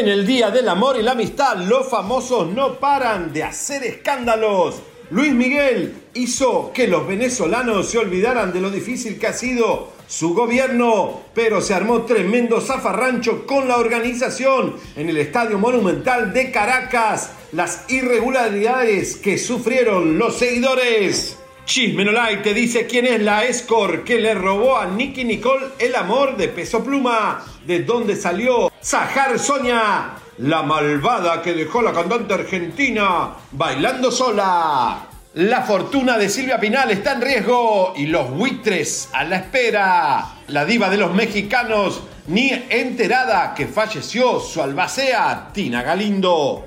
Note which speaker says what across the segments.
Speaker 1: En el Día del Amor y la Amistad, los famosos no paran de hacer escándalos. Luis Miguel hizo que los venezolanos se olvidaran de lo difícil que ha sido su gobierno, pero se armó tremendo zafarrancho con la organización en el Estadio Monumental de Caracas. Las irregularidades que sufrieron los seguidores. Chisme te dice quién es la escort que le robó a Nicky Nicole el amor de peso pluma. ¿De dónde salió? Sahar Soña, la malvada que dejó la cantante argentina bailando sola. La fortuna de Silvia Pinal está en riesgo y los buitres a la espera. La diva de los mexicanos ni enterada que falleció su albacea Tina Galindo.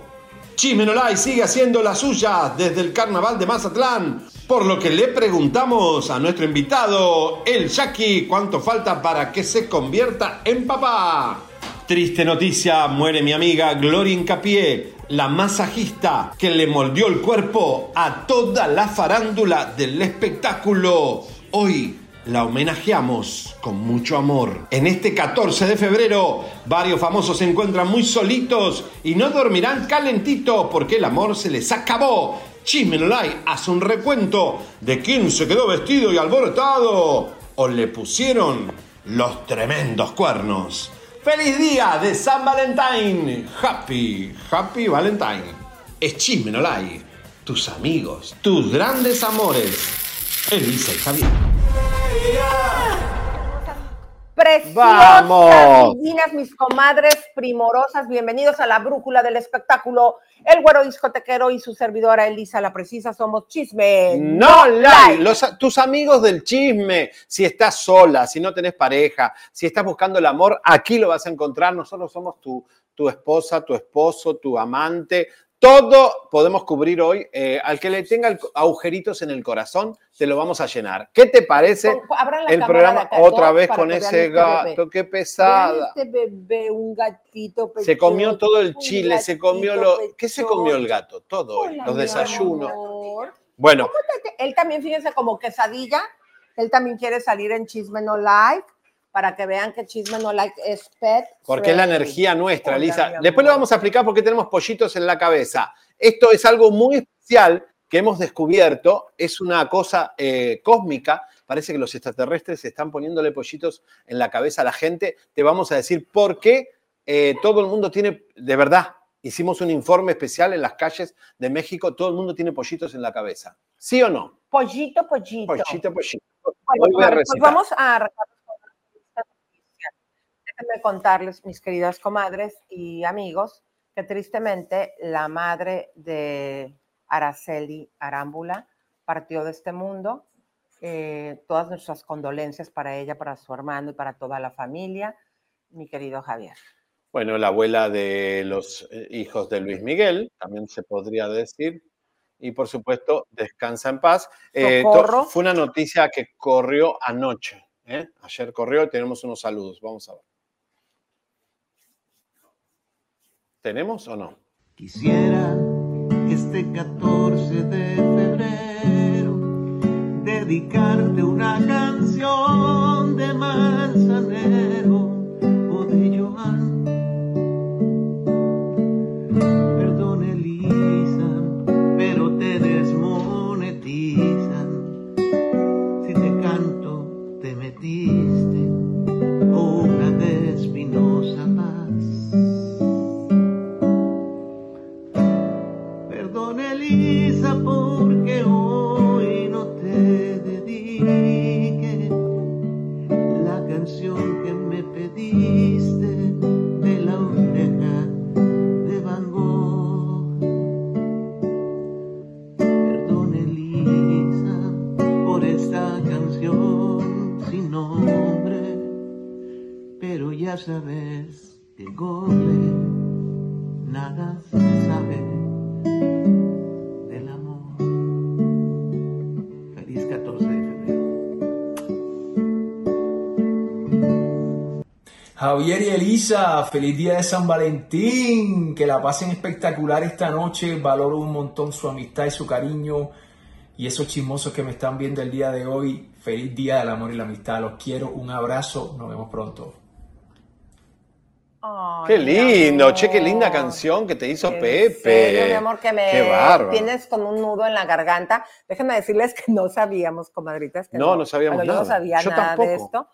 Speaker 1: Chismenolay sigue haciendo la suya desde el carnaval de Mazatlán, por lo que le preguntamos a nuestro invitado, el Jackie, cuánto falta para que se convierta en papá. Triste noticia, muere mi amiga Gloria Incapié, la masajista que le moldeó el cuerpo a toda la farándula del espectáculo. Hoy la homenajeamos con mucho amor. En este 14 de febrero, varios famosos se encuentran muy solitos y no dormirán calentito porque el amor se les acabó. Chismenolay hace un recuento de quién se quedó vestido y alborotado o le pusieron los tremendos cuernos. ¡Feliz día de San Valentín! Happy, happy Valentine. Es Chismenolay, tus amigos, tus grandes amores. Elisa y Javier.
Speaker 2: Preciosas,
Speaker 1: ¡Vamos!
Speaker 2: divinas, mis comadres primorosas, bienvenidos a la brújula del espectáculo. El güero discotequero y su servidora Elisa la Precisa somos Chisme.
Speaker 1: No like, los, tus amigos del chisme, si estás sola, si no tenés pareja, si estás buscando el amor, aquí lo vas a encontrar. Nosotros somos tu, tu esposa, tu esposo, tu amante. Todo podemos cubrir hoy. Eh, al que le tenga agujeritos en el corazón, te lo vamos a llenar. ¿Qué te parece el programa otra vez con ese gato? Qué pesada.
Speaker 2: este bebé, un gatito
Speaker 1: Se comió todo el chile, se comió lo. ¿Qué se comió el gato? Todo hoy, los desayunos.
Speaker 2: amor.
Speaker 1: Bueno,
Speaker 2: Él también, fíjense, como quesadilla. Él también quiere salir en Chisme No Like para que vean que Chisme No Like es pet.
Speaker 1: Porque es la energía nuestra, Lisa. Después le vamos a explicar por qué tenemos pollitos en la cabeza. Esto es algo muy especial que hemos descubierto. Es una cosa eh, cósmica. Parece que los extraterrestres están poniéndole pollitos en la cabeza a la gente. Te vamos a decir por qué eh, todo el mundo tiene, de verdad, hicimos un informe especial en las calles de México. Todo el mundo tiene pollitos en la cabeza. ¿Sí o no?
Speaker 2: Pollito, pollito.
Speaker 1: Pollito, pollito.
Speaker 2: Bueno,
Speaker 1: Hoy voy a
Speaker 2: pues
Speaker 1: recitar.
Speaker 2: vamos a. Déjenme contarles, mis queridas comadres y amigos, que tristemente la madre de Araceli Arámbula partió de este mundo. Eh, todas nuestras condolencias para ella, para su hermano y para toda la familia, mi querido Javier.
Speaker 1: Bueno, la abuela de los eh, hijos de Luis Miguel, también se podría decir. Y por supuesto, descansa en paz. Eh, fue una noticia que corrió anoche. ¿eh? Ayer corrió, tenemos unos saludos. Vamos a ver. ¿Tenemos o no?
Speaker 3: Quisiera este 14 de febrero dedicarte una canción de Manzanero ya sabes que Google nada sabe del amor. Feliz 14 de febrero.
Speaker 4: Javier y Elisa, feliz día de San Valentín, que la pasen espectacular esta noche, valoro un montón su amistad y su cariño y esos chismosos que me están viendo el día de hoy, feliz día del amor y la amistad, los quiero, un abrazo, nos vemos pronto.
Speaker 1: Qué lindo, che, qué linda canción que te hizo Pepe.
Speaker 2: serio, mi amor, que me
Speaker 1: Qué
Speaker 2: tienes con un nudo en la garganta. Déjenme decirles que no sabíamos, comadritas. Que
Speaker 1: No, no sabíamos
Speaker 2: bueno, Yo no
Speaker 1: nada.
Speaker 2: sabía
Speaker 1: Yo
Speaker 2: nada de
Speaker 1: tampoco.
Speaker 2: esto.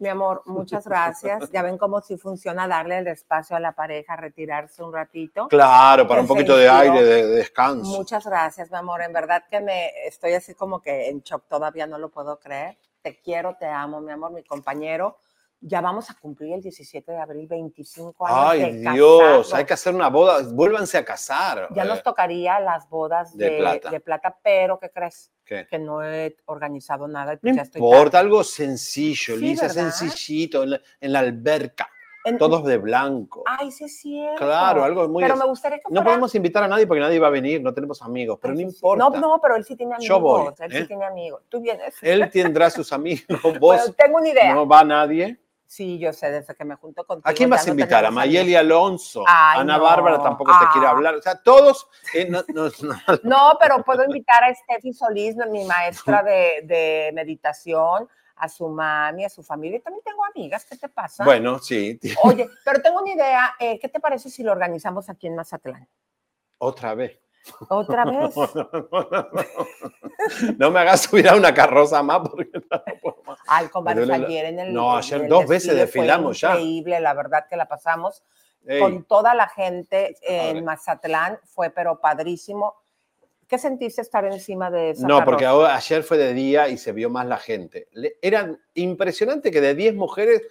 Speaker 2: Mi amor, muchas gracias. Ya ven cómo sí funciona darle el espacio a la pareja, retirarse un ratito.
Speaker 1: Claro, para un poquito de aire, de, de descanso.
Speaker 2: Muchas gracias, mi amor. En verdad que me estoy así como que en shock, todavía no lo puedo creer. Te quiero, te amo, mi amor, mi compañero. Ya vamos a cumplir el 17 de abril, 25 años
Speaker 1: Ay,
Speaker 2: de
Speaker 1: Dios, hay que hacer una boda. Vuélvanse a casar.
Speaker 2: Ya
Speaker 1: Eh,
Speaker 2: nos tocaría las bodas
Speaker 1: de
Speaker 2: de,
Speaker 1: plata.
Speaker 2: de plata, pero ¿qué crees?
Speaker 1: ¿qué?
Speaker 2: Que no he organizado nada. y
Speaker 1: No
Speaker 2: pues ya
Speaker 1: importa, algo sencillo,
Speaker 2: Sí,
Speaker 1: Lisa,
Speaker 2: ¿verdad?
Speaker 1: sencillito, en la, en la alberca,
Speaker 2: En-
Speaker 1: todos de blanco.
Speaker 2: Ay, sí es cierto.
Speaker 1: Claro, algo muy...
Speaker 2: Pero me gustaría que
Speaker 1: No
Speaker 2: fuera-
Speaker 1: podemos invitar a nadie porque nadie va a venir, no tenemos amigos, pero no importa.
Speaker 2: No, no, pero él sí tiene amigos.
Speaker 1: Yo voy,
Speaker 2: él
Speaker 1: ¿eh?
Speaker 2: sí tiene amigos. Tú vienes.
Speaker 1: Él tendrá sus amigos, vos
Speaker 2: Bueno, tengo una idea.
Speaker 1: no va nadie.
Speaker 2: Sí, yo sé, desde que me junto contigo.
Speaker 1: ¿A quién vas a
Speaker 2: no
Speaker 1: invitar? ¿A Mayeli. Alonso?
Speaker 2: Ay,
Speaker 1: Ana
Speaker 2: no.
Speaker 1: Bárbara tampoco te quiere
Speaker 2: Ah.
Speaker 1: hablar. O sea, todos... eh, no- no- no-
Speaker 2: No, pero puedo invitar a Steffi Solís, mi maestra de, de meditación, a su mami, a su familia. Y también tengo amigas, ¿qué te pasa?
Speaker 1: Bueno, sí,
Speaker 2: Oye, pero tengo una idea. eh, ¿Qué te parece si lo organizamos aquí en Mazatlán?
Speaker 1: otra vez.
Speaker 2: ¿Otra vez?
Speaker 1: No me hagas subir a una carroza más porque no.
Speaker 2: Ay,
Speaker 1: duele la-
Speaker 2: ayer en el.
Speaker 1: No, ayer
Speaker 2: el
Speaker 1: dos veces desfilamos ya.
Speaker 2: Increíble, la verdad que la pasamos
Speaker 1: Ey,
Speaker 2: con toda la gente en Mazatlán. Fue, pero padrísimo. ¿Qué sentiste estar encima de esa
Speaker 1: No, porque
Speaker 2: carroza?
Speaker 1: ahora- ayer fue de día y se vio más la gente. Le- Era impresionante que de 10 mujeres,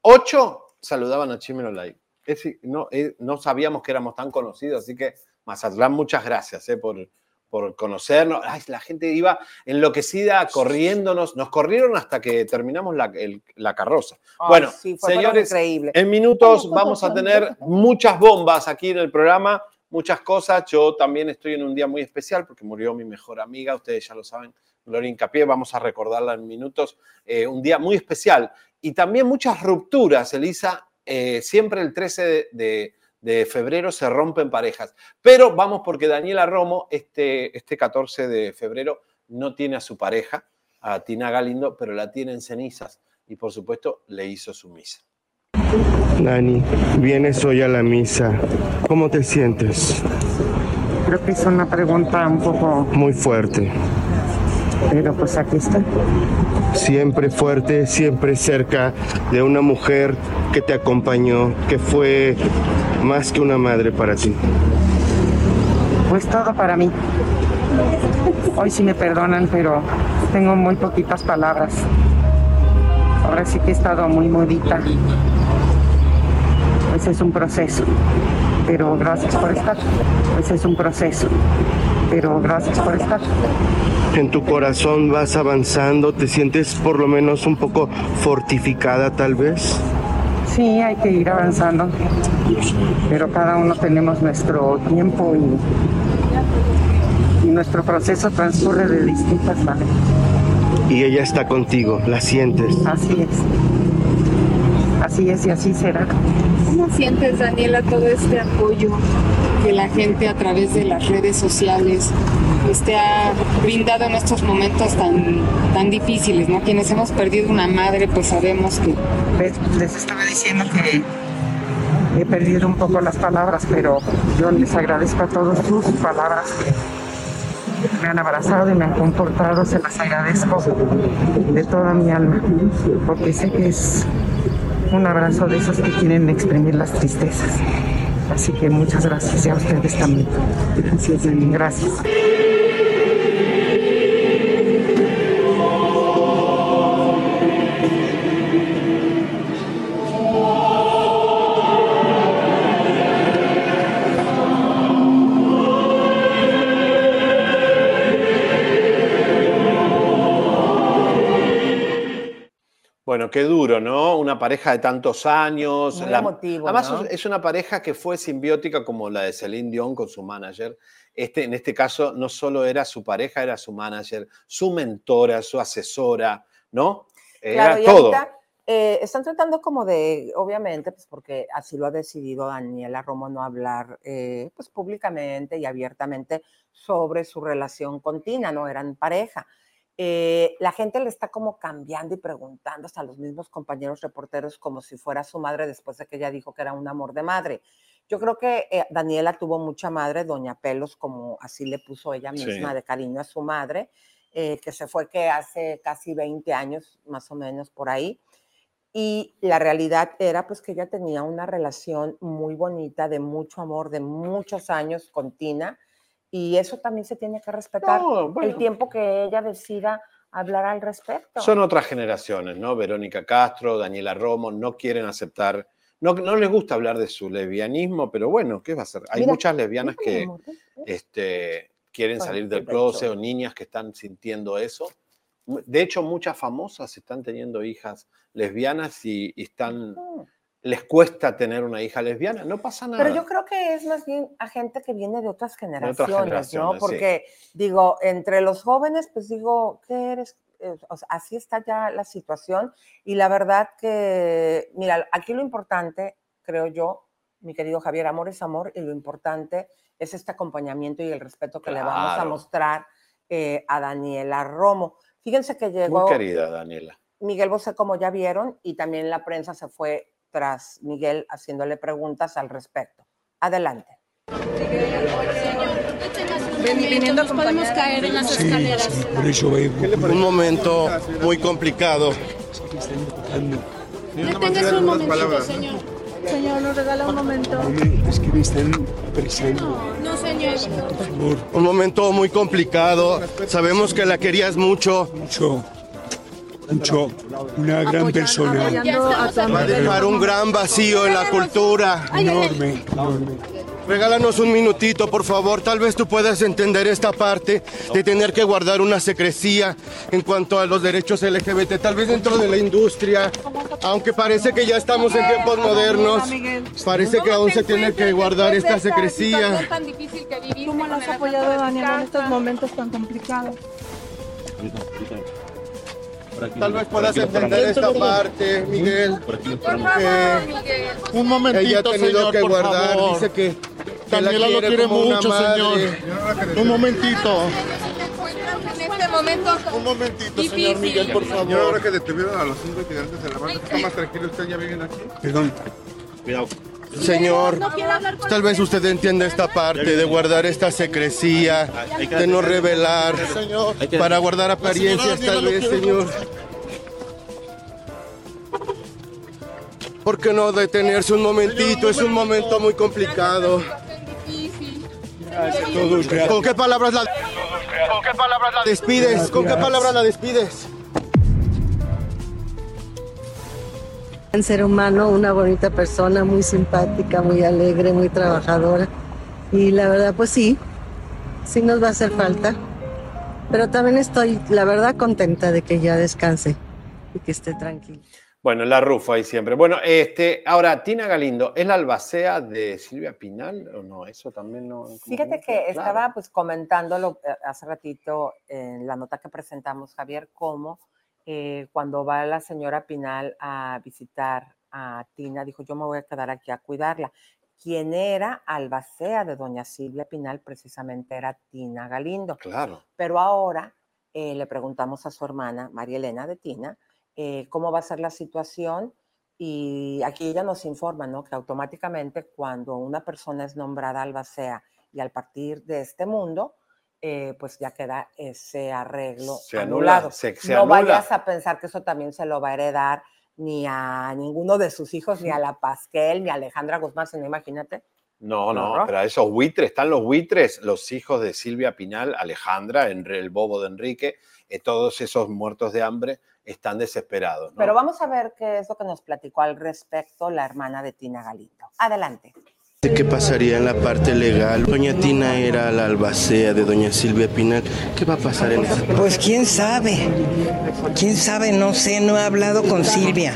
Speaker 1: 8 saludaban a Chimeno Live. Es no, eh, no sabíamos que éramos tan conocidos, así que Mazatlán, muchas gracias eh, por, por conocernos. Ay, la gente iba enloquecida, corriéndonos. Nos corrieron hasta que terminamos la, el- la carroza.
Speaker 2: Ay,
Speaker 1: bueno,
Speaker 2: sí,
Speaker 1: señores,
Speaker 2: increíble.
Speaker 1: En minutos vamos a tener muchas bombas aquí en el programa, muchas cosas. Yo también estoy en un día muy especial porque murió mi mejor amiga, ustedes ya lo saben, Gloria Incapié, vamos a recordarla en minutos. Eh, un día muy especial y también muchas rupturas, Elisa. Eh, siempre el 13 de, de- de febrero se rompen parejas. Pero vamos porque Daniela Romo este, este 14 de febrero no tiene a su pareja, a Tina Galindo, pero la tiene en cenizas y por supuesto le hizo su misa.
Speaker 5: Dani, vienes hoy a la misa. ¿Cómo te sientes?
Speaker 6: Creo que es una pregunta un poco,
Speaker 5: Muy fuerte.
Speaker 6: Pero pues aquí está.
Speaker 5: Siempre fuerte, siempre cerca de una mujer que te acompañó, que fue más que una madre para ti.
Speaker 6: Pues todo para mí. Hoy sí me perdonan, pero tengo muy poquitas palabras. Ahora sí que he estado muy modita. Pues es un proceso. Pero gracias por estar. Pues es un proceso. Pero gracias por estar.
Speaker 5: En tu corazón vas avanzando, te sientes por lo menos un poco fortificada tal vez.
Speaker 6: Sí, hay que ir avanzando. Pero cada uno tenemos nuestro tiempo y, y nuestro proceso transcurre de distintas maneras.
Speaker 5: Y ella está contigo, la sientes.
Speaker 6: Así es. Así es y así será.
Speaker 7: ¿Cómo sientes, Daniela, todo este apoyo que la gente a través de las redes sociales pues, ha brindado en estos momentos tan, tan difíciles, ¿no? Quienes hemos perdido una madre, pues sabemos que
Speaker 6: Les, estaba diciendo que he perdido un poco las palabras, pero yo les agradezco a todos sus palabras me han abrazado y me han comportado, se las agradezco de toda mi alma, porque sé que es un abrazo de esos que quieren exprimir las tristezas. Así que muchas gracias y a ustedes también. Gracias. Gracias.
Speaker 1: Bueno, qué duro, ¿no? Una pareja de tantos años.
Speaker 2: Muy emotivo,
Speaker 1: Además,
Speaker 2: ¿no?
Speaker 1: es una pareja que fue simbiótica como la de Celine Dion con su manager. Este, en este caso, no solo era su pareja, era su manager, su mentora, su asesora, ¿no? Era
Speaker 2: y
Speaker 1: todo.
Speaker 2: ahorita eh, están tratando como de, obviamente, pues porque así lo ha decidido Daniela Romo, no hablar eh, pues públicamente y abiertamente sobre su relación con Tina, no eran pareja. Eh, la gente le está como cambiando y preguntando hasta a los mismos compañeros reporteros como si fuera su madre después de que ella dijo que era un amor de madre. Yo creo que eh, Daniela tuvo mucha madre, Doña Pelos, como así le puso ella misma
Speaker 1: Sí.
Speaker 2: de cariño a su madre, eh, que se fue que hace casi 20 años, más o menos por ahí. Y la realidad era pues que ella tenía una relación muy bonita, de mucho amor, de muchos años con Tina. Y eso también se tiene que respetar
Speaker 1: No, bueno.
Speaker 2: el tiempo que ella decida hablar al respecto.
Speaker 1: Son otras generaciones, ¿no? Verónica Castro, Daniela Romo, no quieren aceptar, no, no les gusta hablar de su lesbianismo, pero bueno, ¿qué va a hacer? Hay
Speaker 2: Mira,
Speaker 1: muchas lesbianas que
Speaker 2: amor, ¿ves?
Speaker 1: este, quieren
Speaker 2: Bueno,
Speaker 1: salir del closet o niñas que están sintiendo eso. De hecho, muchas famosas están teniendo hijas lesbianas y, y están. Les cuesta tener una hija lesbiana, no pasa nada.
Speaker 2: Pero yo creo que es más bien a gente que viene de otras generaciones,
Speaker 1: generaciones,
Speaker 2: ¿no?
Speaker 1: sí.
Speaker 2: Porque digo, entre los jóvenes, pues digo, ¿qué eres? Eh, o sea, así está ya la situación y la verdad que, mira, aquí lo importante, creo yo, mi querido Javier, amor es amor y lo importante es este acompañamiento y el respeto que le vamos a mostrar eh, a Daniela Romo. Fíjense que llegó
Speaker 1: Muy querida, Daniela.
Speaker 2: Miguel Bosé, como ya vieron, y también la prensa se fue tras Miguel haciéndole preguntas al respecto. Adelante.
Speaker 8: Viniendo nos podemos caer en las escaleras.
Speaker 9: Por eso Un momento muy complicado.
Speaker 8: Deténgase un momentito, señor. Señor, nos regala un momento.
Speaker 9: Es que me están apresando.
Speaker 8: No, señor.
Speaker 9: Un momento muy complicado. Sabemos que la querías mucho.
Speaker 10: Mucho, mucho. Una gran persona.
Speaker 9: Va a dejar un gran vacío en la cultura.
Speaker 10: Enorme, enorme.
Speaker 9: Regálanos un minutito, por favor. Tal vez tú puedas entender esta parte de tener que guardar una secrecía en cuanto a los derechos LGBT, tal vez dentro de la industria, aunque parece que ya estamos en tiempos modernos, parece que aún se tiene que guardar esta secrecía.
Speaker 11: ¿Cómo lo has apoyado, Daniela, en estos momentos tan complicados?
Speaker 9: Tal vez puedas entender esta parte, Miguel.
Speaker 12: Un momentito,
Speaker 9: Ella ha tenido
Speaker 12: señor,
Speaker 9: que
Speaker 12: por
Speaker 9: guardar,
Speaker 12: favor.
Speaker 9: dice que, que la
Speaker 12: Daniela lo
Speaker 9: quiere
Speaker 12: quiere
Speaker 9: como una
Speaker 12: mucho,
Speaker 9: madre.
Speaker 12: señor. Un momentito.
Speaker 8: En este momento.
Speaker 12: Un momentito, señor
Speaker 8: Difícil.
Speaker 12: Miguel, por
Speaker 13: Señor, ahora que detuvieron a los cinco integrantes de la banda, ¿está más tranquilo? ¿Usted ya viven aquí?
Speaker 10: Perdón.
Speaker 9: Señor, tal vez usted entienda esta parte de guardar esta secrecía, de no revelar, para guardar apariencias tal vez, señor. ¿Por qué no detenerse un momentito? Es un momento muy complicado. ¿Con qué palabras la, con qué palabras la despides? ¿Con qué palabras la despides?
Speaker 14: Un ser humano, una bonita persona, muy simpática, muy alegre, muy trabajadora. Y la verdad, pues sí, sí nos va a hacer falta. Pero también estoy, la verdad, contenta de que ya descanse y que esté tranquilo.
Speaker 1: Bueno, la rufa ahí siempre. Bueno, este, ahora, Tina Galindo, ¿es la albacea de Silvia Pinal o no? Eso también no.
Speaker 2: Fíjate que
Speaker 1: claro.
Speaker 2: estaba pues comentándolo eh, hace ratito en la nota que presentamos, Javier, cómo eh, cuando va la señora Pinal a visitar a Tina, dijo, yo me voy a quedar aquí a cuidarla. Quien era albacea de doña Silvia Pinal precisamente era Tina Galindo.
Speaker 1: Claro.
Speaker 2: Pero ahora eh, le preguntamos a su hermana, María Elena de Tina, eh, cómo va a ser la situación. Y aquí ella nos informa, ¿no? Que automáticamente cuando una persona es nombrada albacea y al partir de este mundo, eh, pues ya queda ese arreglo
Speaker 1: Se anula,
Speaker 2: anulado.
Speaker 1: se- se
Speaker 2: no
Speaker 1: anula.
Speaker 2: vayas a pensar que eso también se lo va a heredar ni a ninguno de sus hijos, ni a la Pasquel, ni a Alejandra Guzmán, sino imagínate.
Speaker 1: No, no, pero a esos buitres, están los buitres, los hijos de Silvia Pinal, Alejandra, el bobo de Enrique, eh, todos esos muertos de hambre están desesperados. ¿no?
Speaker 2: Pero vamos a ver qué es lo que nos platicó al respecto la hermana de Tina Galindo. Adelante.
Speaker 9: ¿Qué pasaría en la parte legal? Doña Tina era la albacea de doña Silvia Pinal. ¿Qué va a pasar en esa parte?
Speaker 15: Pues quién sabe, quién sabe, no sé, no he hablado con Silvia,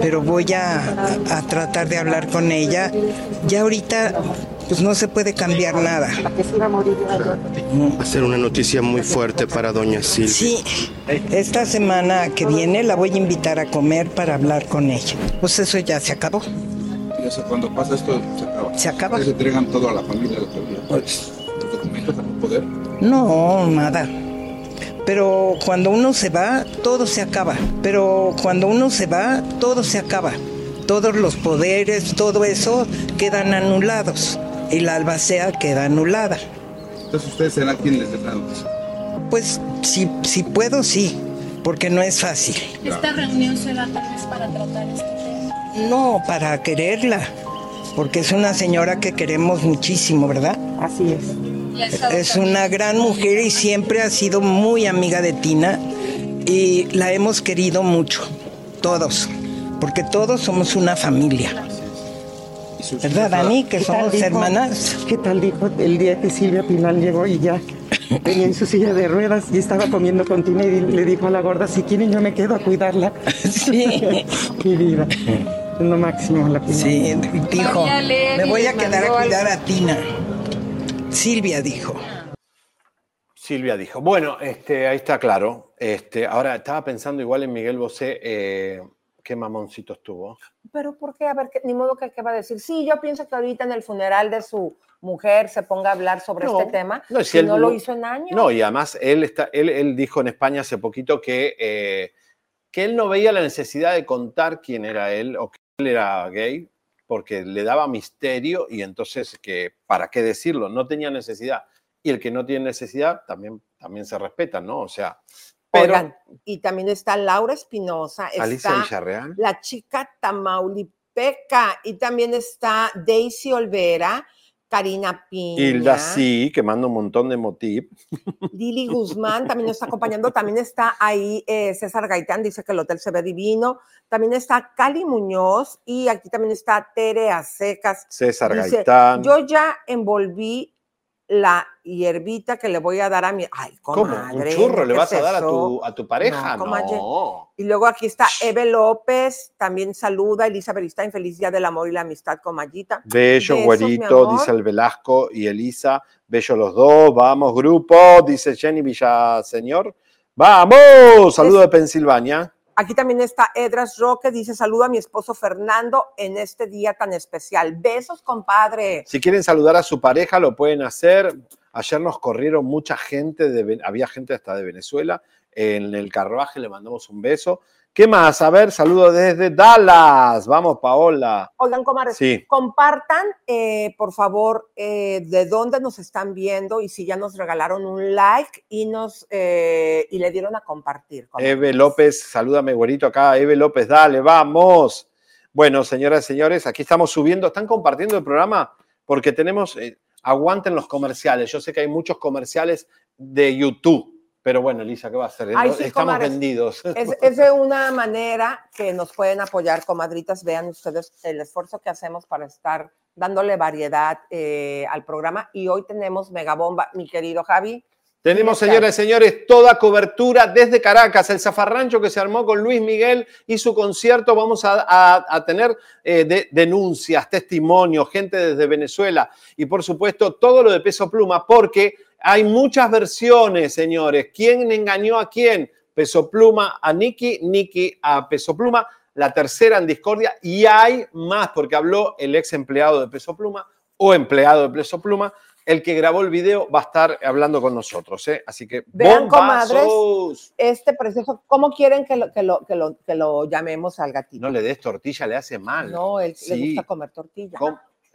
Speaker 15: pero voy a, a- a tratar de hablar con ella. Ya ahorita, pues no se puede cambiar nada.
Speaker 9: Va a ser una noticia muy fuerte para doña Silvia.
Speaker 15: Sí, esta semana que viene la voy a invitar a comer para hablar con ella. Pues eso ya se acabó.
Speaker 13: Ya sé, cuando pasa esto, se acaba.
Speaker 15: Se acaba.
Speaker 13: Les entregan todo a la familia. Los documentos al poder.
Speaker 15: No, nada. Pero cuando uno se va, todo se acaba. Pero cuando uno se va, todo se acaba. Todos los poderes, todo eso quedan anulados. Y la albacea queda anulada.
Speaker 13: Entonces ustedes serán quienes les den
Speaker 15: Pues si, si puedo, sí, porque no es fácil.
Speaker 16: ¿Esta reunión se da tal vez para tratar tema?
Speaker 15: No, para quererla, porque es una señora que queremos muchísimo, ¿verdad?
Speaker 6: Así es.
Speaker 15: Es una gran mujer y siempre ha sido muy amiga de Tina y la hemos querido mucho, todos, porque todos somos una familia. ¿Verdad, Dani? Que
Speaker 6: ¿Qué tal
Speaker 15: somos
Speaker 6: dijo?
Speaker 15: hermanas.
Speaker 6: ¿Qué tal dijo el día que Silvia Pinal llegó y ya venía en su silla de ruedas y estaba comiendo con Tina y le dijo a la gorda, si quieren yo me quedo a cuidarla?
Speaker 15: Sí.
Speaker 6: Mi vida. Lo máximo la.
Speaker 15: Sí, dijo, me voy a quedar a cuidar a Tina. Silvia dijo.
Speaker 1: Silvia dijo, bueno, este, ahí está claro. Este, ahora estaba pensando igual en Miguel Bosé, eh, qué mamoncito estuvo.
Speaker 2: Pero ¿por qué? A ver, ¿qué- ni modo que qué va a decir. Sí, yo pienso que ahorita en el funeral de su mujer se ponga a hablar sobre
Speaker 1: No,
Speaker 2: este tema.
Speaker 1: no,
Speaker 2: No,
Speaker 1: si él
Speaker 2: no
Speaker 1: no-
Speaker 2: lo hizo en años.
Speaker 1: No, y además él, está, él, él dijo en España hace poquito que, eh, que él no veía la necesidad de contar quién era él o que él era gay, porque le daba misterio y entonces que, ¿para qué decirlo? No tenía necesidad. Y el que no tiene necesidad también, también se respeta, ¿no? O sea, pero
Speaker 2: Oigan, y también está Laura Espinosa,
Speaker 1: Alicia
Speaker 2: está
Speaker 1: Villarreal.
Speaker 2: la chica Tamaulipeca y también está Daisy Olvera, Karina Piña,
Speaker 1: Hilda sí, que manda un montón de motiv.
Speaker 2: Lili Guzmán también nos está acompañando, también está ahí eh, César Gaitán, dice que el hotel se ve divino, también está Cali Muñoz y aquí también está Tere Acecas.
Speaker 1: César
Speaker 2: Dice,
Speaker 1: Gaitán.
Speaker 2: Yo ya envolví la hierbita que le voy a dar a mi. Ay,
Speaker 1: ¿Cómo?
Speaker 2: comadre.
Speaker 1: ¿Un churro le
Speaker 2: ¿qué
Speaker 1: vas
Speaker 2: es
Speaker 1: a dar a tu, a tu pareja?
Speaker 2: No. Y luego aquí está Eve López, también saluda, Elisa Beristain, feliz día del amor y la amistad con Mayita.
Speaker 1: Bello, güerito, dice el Velasco y Elisa. Bello los dos, vamos, grupo, dice Jenny Villaseñor. ¡Vamos! Saludo de Pensilvania.
Speaker 2: Aquí también está Edras Roque, dice saludo a mi esposo Fernando en este día tan especial. Besos, compadre.
Speaker 1: Si quieren saludar a su pareja, lo pueden hacer. Ayer nos corrieron mucha gente, de, había gente hasta de Venezuela. En el carruaje le mandamos un beso. ¿Qué más? A ver, saludo desde Dallas. Vamos, Paola.
Speaker 2: Oigan, comadres,
Speaker 1: Sí.
Speaker 2: compartan, eh, por favor, eh, de dónde nos están viendo y si ya nos regalaron un like y nos eh, y le dieron a compartir.
Speaker 1: Eve López, salúdame, güerito, acá. Eve López, dale, vamos. Bueno, señoras y señores, aquí estamos subiendo. ¿Están compartiendo el programa? Porque tenemos, aguanten los comerciales. Yo sé que hay muchos comerciales de YouTube, pero bueno, Elisa, ¿qué va a hacer?
Speaker 2: Ay, sí,
Speaker 1: estamos
Speaker 2: comadres.
Speaker 1: vendidos.
Speaker 2: Es, es de una manera que nos pueden apoyar, comadritas. Vean ustedes el esfuerzo que hacemos para estar dándole variedad eh, al programa. Y hoy tenemos Megabomba, mi querido Javi.
Speaker 1: Tenemos, señoras y señores, toda cobertura desde Caracas, el zafarrancho que se armó con Luis Miguel y su concierto. Vamos a, a- a tener eh, de- denuncias, testimonios, gente desde Venezuela y, por supuesto, todo lo de peso pluma, porque hay muchas versiones, señores. ¿Quién engañó a quién? Peso pluma a Nicky, Nicky a peso pluma, la tercera en discordia y hay más, porque habló el ex empleado de peso pluma o empleado de peso pluma. El que grabó el video va a estar hablando con nosotros, ¿eh? Así que
Speaker 2: Vean, comadres, este precioso, ¿cómo quieren que lo, que lo, que lo, que lo llamemos al gatito?
Speaker 1: No le des tortilla, le hace mal.
Speaker 2: No, él le gusta comer tortilla.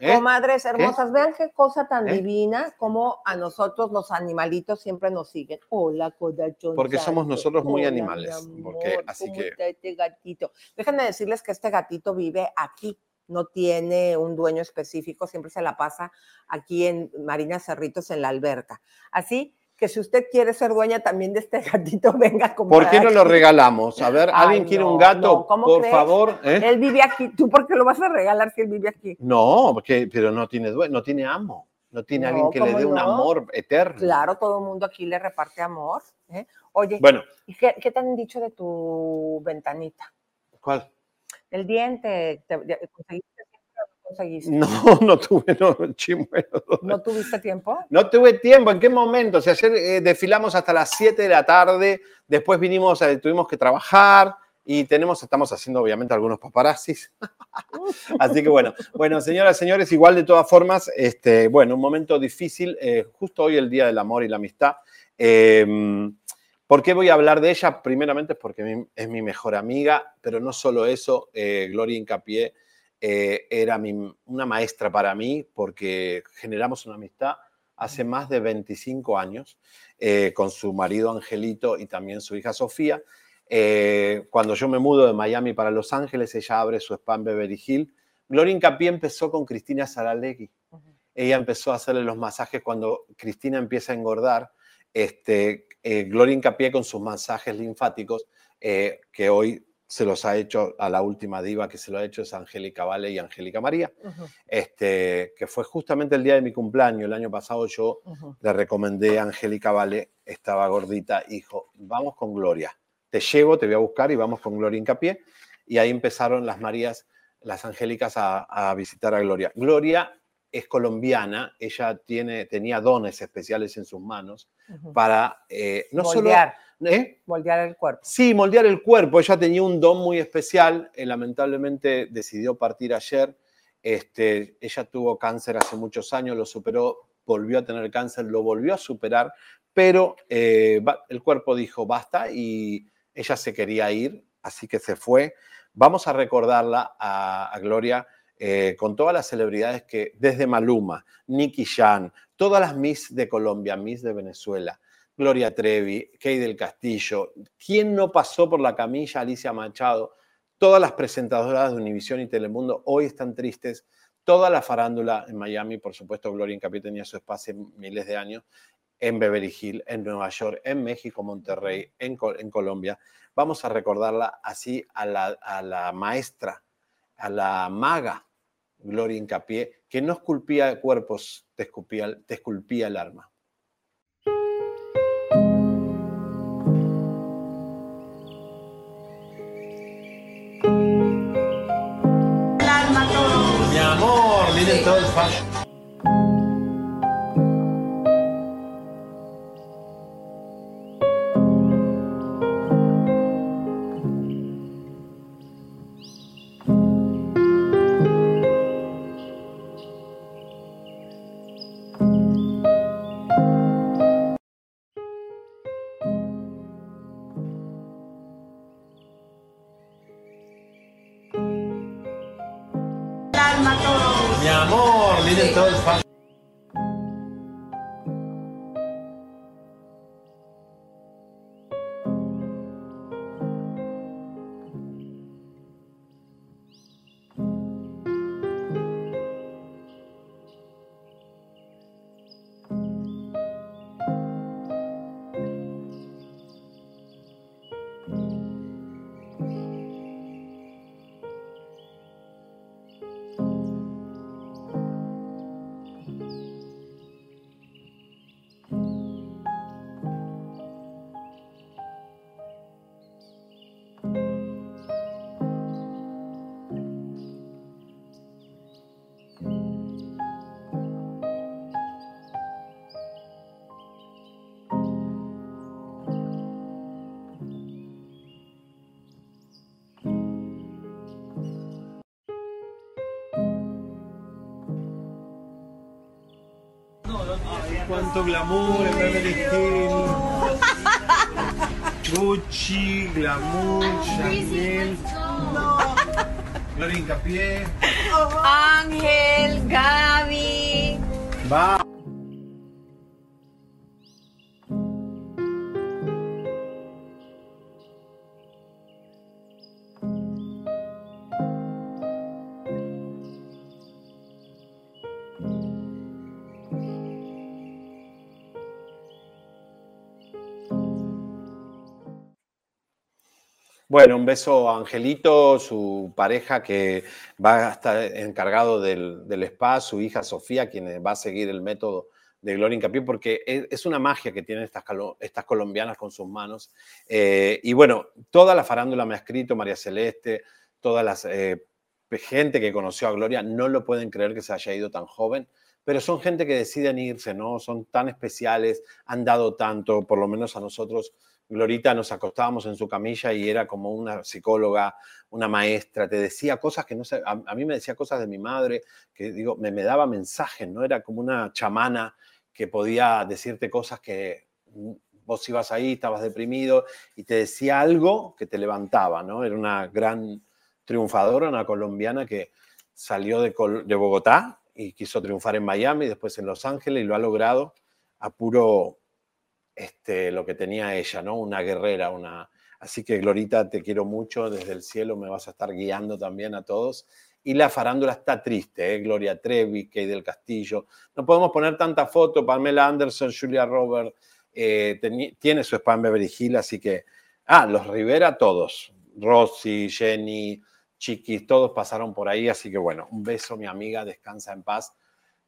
Speaker 1: ¿Eh?
Speaker 2: Comadres hermosas, vean qué cosa tan
Speaker 1: ¿Eh?
Speaker 2: divina, como a nosotros los animalitos siempre nos siguen. Hola, corazón.
Speaker 1: Porque somos nosotros muy
Speaker 2: Hola,
Speaker 1: animales,
Speaker 2: mi
Speaker 1: porque
Speaker 2: amor,
Speaker 1: así
Speaker 2: ¿cómo
Speaker 1: que-
Speaker 2: este gatito? Déjenme decirles que este gatito vive aquí, no tiene un dueño específico, siempre se la pasa aquí en Marina Cerritos en la alberca. Así que si usted quiere ser dueña también de este gatito, venga comprar.
Speaker 1: ¿Por qué no lo regalamos? A ver, ¿alguien
Speaker 2: Ay,
Speaker 1: quiere
Speaker 2: no,
Speaker 1: un gato?
Speaker 2: no, ¿cómo
Speaker 1: por
Speaker 2: crees?
Speaker 1: favor. ¿eh?
Speaker 2: Él vive aquí. ¿Tú por qué lo vas a regalar si él vive aquí?
Speaker 1: No, porque, pero no tiene due- no tiene amo. No tiene
Speaker 2: No,
Speaker 1: alguien que le
Speaker 2: ¿cómo
Speaker 1: dé un amor eterno.
Speaker 2: Claro, todo el mundo aquí le reparte amor. ¿eh? Oye,
Speaker 1: Bueno,
Speaker 2: ¿y qué, qué te han dicho de tu ventanita?
Speaker 1: ¿cuál?
Speaker 2: El diente, ¿te, te- ¿conseguiste siempre o no conseguiste?
Speaker 1: No, no tuve, no, chimuelo.
Speaker 2: ¿No tuviste tiempo?
Speaker 1: No tuve tiempo, ¿en qué momento? O sea, ayer eh, desfilamos hasta las 7 de la tarde, después vinimos, eh, tuvimos que trabajar y tenemos, estamos haciendo obviamente algunos paparazzis. Así que bueno, bueno, señoras, señores, igual de todas formas, este, bueno, un momento difícil, eh, justo hoy el Día del Amor y la Amistad. Eh, ¿Por qué voy a hablar de ella? Primeramente porque es mi mejor amiga, pero no solo eso, eh, Gloria Incapié eh, era mi- una maestra para mí porque generamos una amistad hace más de 25 años eh, con su marido Angelito y también su hija Sofía. Eh, cuando yo me mudo de Miami para Los Ángeles, ella abre su spa en Beverly Hills. Gloria Incapié empezó con Cristina Saralegui. Ella empezó a hacerle los masajes cuando Cristina empieza a engordar. Este, eh, Gloria Incapié con sus masajes linfáticos, que hoy se los ha hecho a la última diva que se lo ha hecho es Angélica Vale y Angélica María, este, que fue justamente el día de mi cumpleaños. El año pasado yo le recomendé a Angélica Vale, estaba gordita, y dijo, vamos con Gloria. Te llevo, te voy a buscar y vamos con Gloria Incapié. Y ahí empezaron las Marías, las Angélicas a, a visitar a Gloria. Gloria es colombiana, ella tiene, tenía dones especiales en sus manos para eh, no
Speaker 2: Moldear.
Speaker 1: solo... ¿eh?
Speaker 2: Moldear el cuerpo.
Speaker 1: Sí, moldear el cuerpo. Ella tenía un don muy especial. eh, lamentablemente decidió partir ayer. Este, ella tuvo cáncer hace muchos años, lo superó, volvió a tener cáncer, lo volvió a superar, pero eh, el cuerpo dijo basta y ella se quería ir, así que se fue. Vamos a recordarla a, a Gloria eh, con todas las celebridades que, desde Maluma, Nicky Jan, todas las Miss de Colombia, Miss de Venezuela, Gloria Trevi, Kay del Castillo. ¿Quién no pasó por la camilla? Alicia Machado. Todas las presentadoras de Univisión y Telemundo hoy están tristes. Toda la farándula en Miami, por supuesto, Gloria Incapié tenía su espacio miles de años, en Beverly Hills, en Nueva York, en México, Monterrey, en, Co- en Colombia. Vamos a recordarla así a la, a la maestra, a la maga Gloria Incapié, que no esculpía cuerpos, te esculpía, te esculpía el alma. Miren Cuánto glamour en Beverly Hills. Gucci, glamour, Chanel. Gloria Incapié.
Speaker 17: Ángel, Gaby.
Speaker 1: Va. Bueno, un beso a Angelito, su pareja que va a estar encargado del, del spa, su hija Sofía, quien va a seguir el método de Gloria Incapié, porque es, es una magia que tienen estas, colombianas con sus manos. Eh, y bueno, toda la farándula me ha escrito, María Celeste, toda la gente que conoció a Gloria, no lo pueden creer que se haya ido tan joven, pero son gente que deciden irse, ¿no? Son tan especiales, han dado tanto, por lo menos a nosotros Glorita nos acostábamos en su camilla y era como una psicóloga, una maestra, te decía cosas que no sé, a, mí me decía cosas de mi madre, que digo, me, me daba mensajes, ¿no? Era como una chamana que podía decirte cosas que vos ibas ahí, estabas deprimido y te decía algo que te levantaba, ¿no? Era una gran triunfadora, una colombiana que salió de, de Bogotá y quiso triunfar en Miami, después en Los Ángeles y lo ha logrado a puro este, lo que tenía ella, ¿no? Una guerrera, una... Así que Glorita, te quiero mucho, desde el cielo me vas a estar guiando también a todos. Y la farándula está triste, ¿eh? Gloria Trevi, Kay del Castillo. No podemos poner tanta foto, Pamela Anderson, Julia Roberts, eh, tiene su spam Beverly Hills, así que... Ah, los Rivera, todos. Rosy, Jenny, Chiquis, todos pasaron por ahí, así que bueno, un beso, mi amiga, descansa en paz.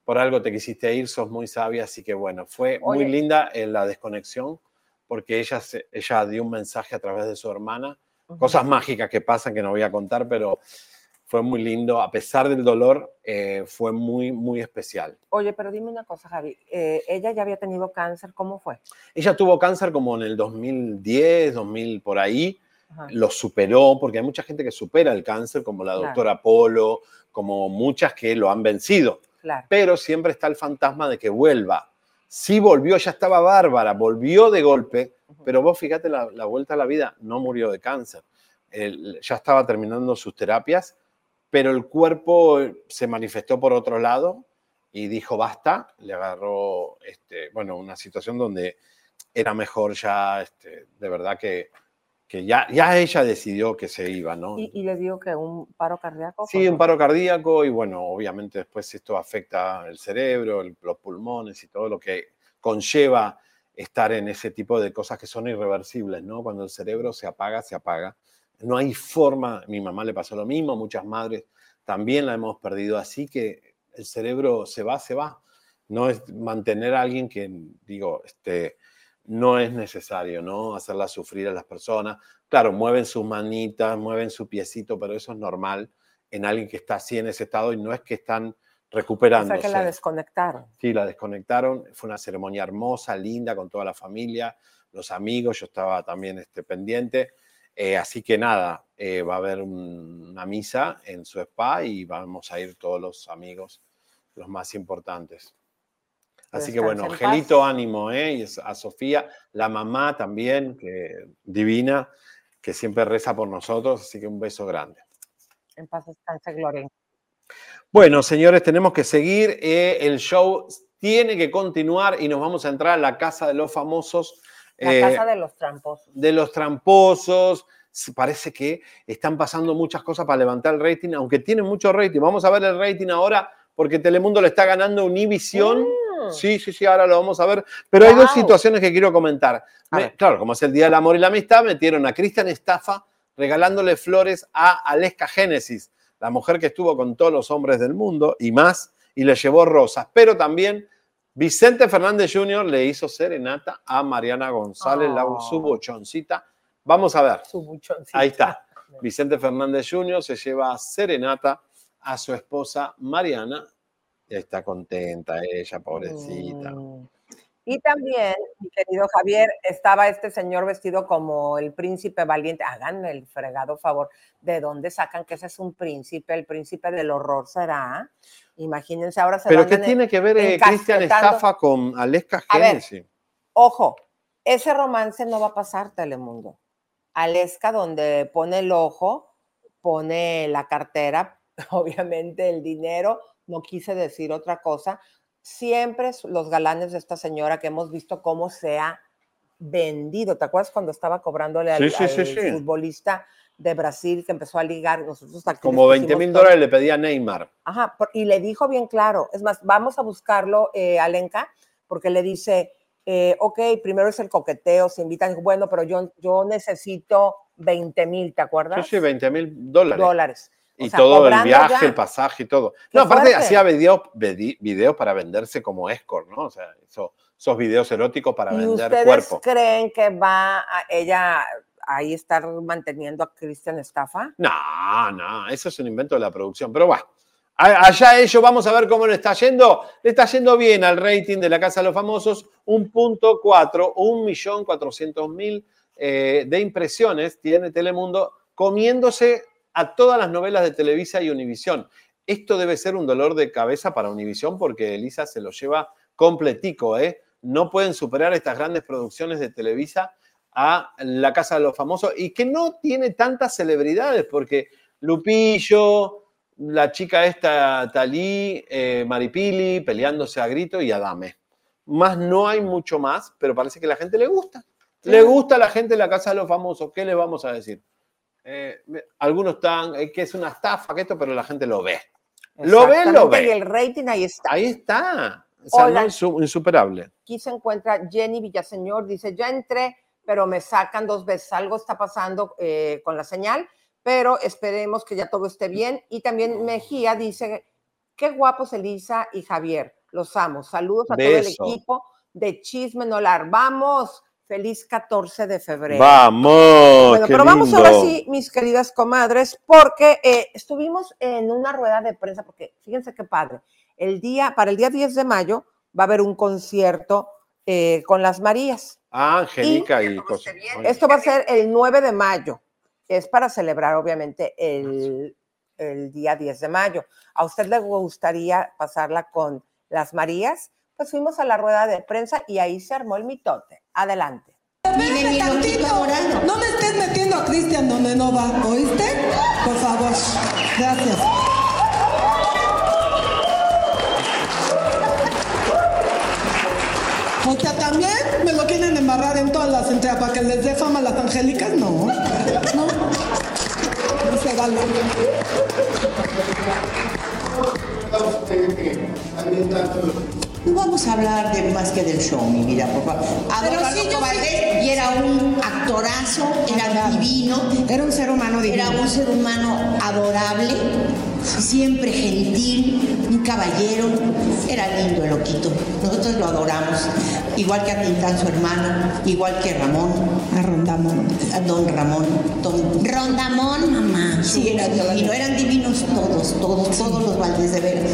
Speaker 1: Por algo te quisiste ir, sos muy sabia, así que bueno, fue muy linda eh, la desconexión, porque ella, se- ella dio un mensaje a través de su hermana, cosas mágicas que pasan que no voy a contar, pero fue muy lindo, a pesar del dolor, eh, fue muy, muy especial.
Speaker 2: Oye, pero dime una cosa, Javi. eh, ella ya había tenido cáncer, ¿cómo fue?
Speaker 1: Ella tuvo cáncer como en el 2010, 2000, por ahí,
Speaker 2: Ajá.
Speaker 1: lo superó, porque hay mucha gente que supera el cáncer, como la
Speaker 2: Claro.
Speaker 1: doctora Polo, como muchas que lo han vencido.
Speaker 2: Claro.
Speaker 1: Pero siempre está el fantasma de que vuelva. Sí volvió, ya estaba bárbara, volvió de golpe, pero vos fíjate la, la vuelta a la vida, no murió de cáncer. Él ya estaba terminando sus terapias, pero el cuerpo se manifestó por otro lado y dijo basta, le agarró, este, bueno, una situación donde era mejor ya, este, de verdad que, que ya, ya ella decidió que se iba, ¿no?
Speaker 2: Y, y le digo que un paro cardíaco.
Speaker 1: Sí, un paro cardíaco y bueno, obviamente después esto afecta el cerebro, el- los pulmones y todo lo que conlleva estar en ese tipo de cosas que son irreversibles, ¿no? Cuando el cerebro se apaga, se apaga. No hay forma, mi mamá le pasó lo mismo, muchas madres también la hemos perdido, así que el cerebro se va, se va. No es mantener a alguien que, digo, este, no es necesario, ¿no? Hacerla sufrir a las personas. Claro, mueven sus manitas, mueven su piecito, pero eso es normal en alguien que está así en ese estado y no es que están
Speaker 2: O
Speaker 1: recuperándose.
Speaker 2: sea, que la desconectaron.
Speaker 1: Sí, la desconectaron. Fue una ceremonia hermosa, linda, con toda la familia, los amigos. Yo estaba también este, pendiente. Eh, así que nada, eh, va a haber un- una misa en su spa y vamos a ir todos los amigos, los más importantes. Así que bueno, Angelito,
Speaker 2: paz.
Speaker 1: ánimo, ¿eh? Y a Sofía, la mamá también, que divina, que siempre reza por nosotros. Así que un beso grande.
Speaker 2: En paz descanse, Gloria.
Speaker 1: Bueno, señores, tenemos que seguir. eh, el show tiene que continuar y nos vamos a entrar a la casa de los famosos.
Speaker 2: La
Speaker 1: eh,
Speaker 2: casa de los tramposos.
Speaker 1: de los tramposos. Parece que están pasando muchas cosas para levantar el rating, aunque tienen mucho rating. Vamos a ver el rating ahora porque Telemundo le está ganando Univision. Sí, sí, sí, ahora lo vamos a ver. Pero hay dos situaciones que quiero comentar. Me- claro, como es el Día del Amor y la Amistad, metieron a Cristian Estafa regalándole flores a Aleska Génesis, la mujer que estuvo con todos los hombres del mundo y más, y le llevó rosas. Pero también Vicente Fernández Jr. le hizo serenata a Mariana González, la,
Speaker 2: Oh.
Speaker 1: su bochoncita. Vamos a ver.
Speaker 2: Su buchoncito.
Speaker 1: Ahí está. Vicente Fernández Jr. se lleva serenata a su esposa Mariana. Está contenta ella, pobrecita.
Speaker 2: Mm. Y también, mi querido Javier, estaba este señor vestido como el príncipe valiente. Háganme el fregado favor. ¿De dónde sacan que ese es un príncipe? El príncipe del horror será. Imagínense, ahora se
Speaker 1: Pero ¿qué tiene que ver eh, Cristian. Estafa con Aleska. Génesis?
Speaker 2: Ojo, ese romance no va a pasar, Telemundo. Aleska, donde pone el ojo, pone la cartera, obviamente el dinero, no quise decir otra cosa. Siempre los galanes de esta señora que hemos visto cómo se ha vendido. ¿Te acuerdas cuando estaba cobrándole al,
Speaker 1: Sí, sí, sí,
Speaker 2: al
Speaker 1: sí.
Speaker 2: futbolista de Brasil que empezó a ligar? Nosotros
Speaker 1: Como 20
Speaker 2: pusimos
Speaker 1: mil dólares le pedía Neymar.
Speaker 2: Ajá, y le dijo bien claro, es más, vamos a buscarlo, eh, Alenka, porque le dice, eh, ok, primero es el coqueteo, se invitan, bueno, pero yo, yo necesito 20 mil, ¿te acuerdas?
Speaker 1: Sí, sí, 20 mil dólares.
Speaker 2: Dólares.
Speaker 1: Y
Speaker 2: sea,
Speaker 1: todo el viaje,
Speaker 2: ya.
Speaker 1: el pasaje y todo.
Speaker 2: ¡Qué
Speaker 1: No, aparte
Speaker 2: fuerte!
Speaker 1: hacía videos, videos para venderse como escort, ¿no? O sea, eso- esos videos eróticos para
Speaker 2: ¿Y
Speaker 1: vender
Speaker 2: ustedes
Speaker 1: cuerpo.
Speaker 2: creen que va a ella ahí estar manteniendo a Cristian Estafa?
Speaker 1: No, no, eso es un invento de la producción. Pero bueno, a- allá ellos, vamos a ver cómo le está yendo. Le está yendo bien al rating de la Casa de los Famosos, un punto cuatro, un millón cuatrocientos mil eh, de impresiones tiene Telemundo, comiéndose a todas las novelas de Televisa y Univisión. Esto debe ser un dolor de cabeza para Univisión porque Elisa se lo lleva completico, ¿eh? no pueden superar estas grandes producciones de Televisa a La Casa de los Famosos y que no tiene tantas celebridades porque Lupillo, la chica esta Talí, eh, Maripili peleándose a grito y Adame. Más no hay mucho más, pero parece que a la gente le gusta. Le gusta a la gente La Casa de los Famosos. ¿Qué le vamos a decir? Eh, algunos están, eh, que es una estafa, que esto, pero la gente lo ve. Lo ve, lo
Speaker 2: Exactamente, Y
Speaker 1: ve.
Speaker 2: el rating ahí está.
Speaker 1: Ahí está. O sea, no insuperable.
Speaker 2: Aquí se encuentra Jenny Villaseñor, dice, ya entré, pero me sacan dos veces. Algo está pasando eh, con la señal, pero esperemos que ya todo esté bien. Y también Mejía dice, qué guapos Elisa y Javier, los amo. Saludos a todo
Speaker 1: Beso.
Speaker 2: el equipo de Chisme Nolar. Vamos, feliz 14 de febrero.
Speaker 1: Vamos.
Speaker 2: Bueno,
Speaker 1: qué
Speaker 2: pero vamos ahora sí, mis queridas comadres, porque eh, estuvimos en una rueda de prensa, porque fíjense qué padre. El día, para el día 10 de mayo va a haber un concierto eh, con las Marías.
Speaker 1: Ah, Angélica y, cosas.
Speaker 2: Esto va a ser el 9 de mayo. Es para celebrar, obviamente, el, el día 10 de mayo. ¿A usted le gustaría pasarla con las Marías? Pues fuimos a la rueda de prensa y ahí se armó el mitote. Adelante.
Speaker 18: Tantito. No me estés metiendo a Cristian donde no va, ¿oíste? Por favor. Gracias. O sea, también me lo quieren embarrar en todas las entregas para que les dé fama a las angélicas, no. No. No se vale.
Speaker 19: No vamos a hablar de más que del show, mi vida, por favor. Adoro
Speaker 18: Pero
Speaker 19: a
Speaker 18: sí,
Speaker 19: Loco
Speaker 18: yo sí-
Speaker 19: Valdés y era un actorazo, era divino.
Speaker 18: Era un ser humano divino.
Speaker 19: Era un ser humano adorable, siempre gentil, un caballero. Era lindo el loquito. Nosotros lo adoramos. Igual que a Tintán, su hermano, igual que Ramón.
Speaker 18: A Rondamón.
Speaker 19: A don Ramón. Don Rondamón, mamá. Sí, era divino. Eran divinos todos, todos, todos los Valdés de Veras.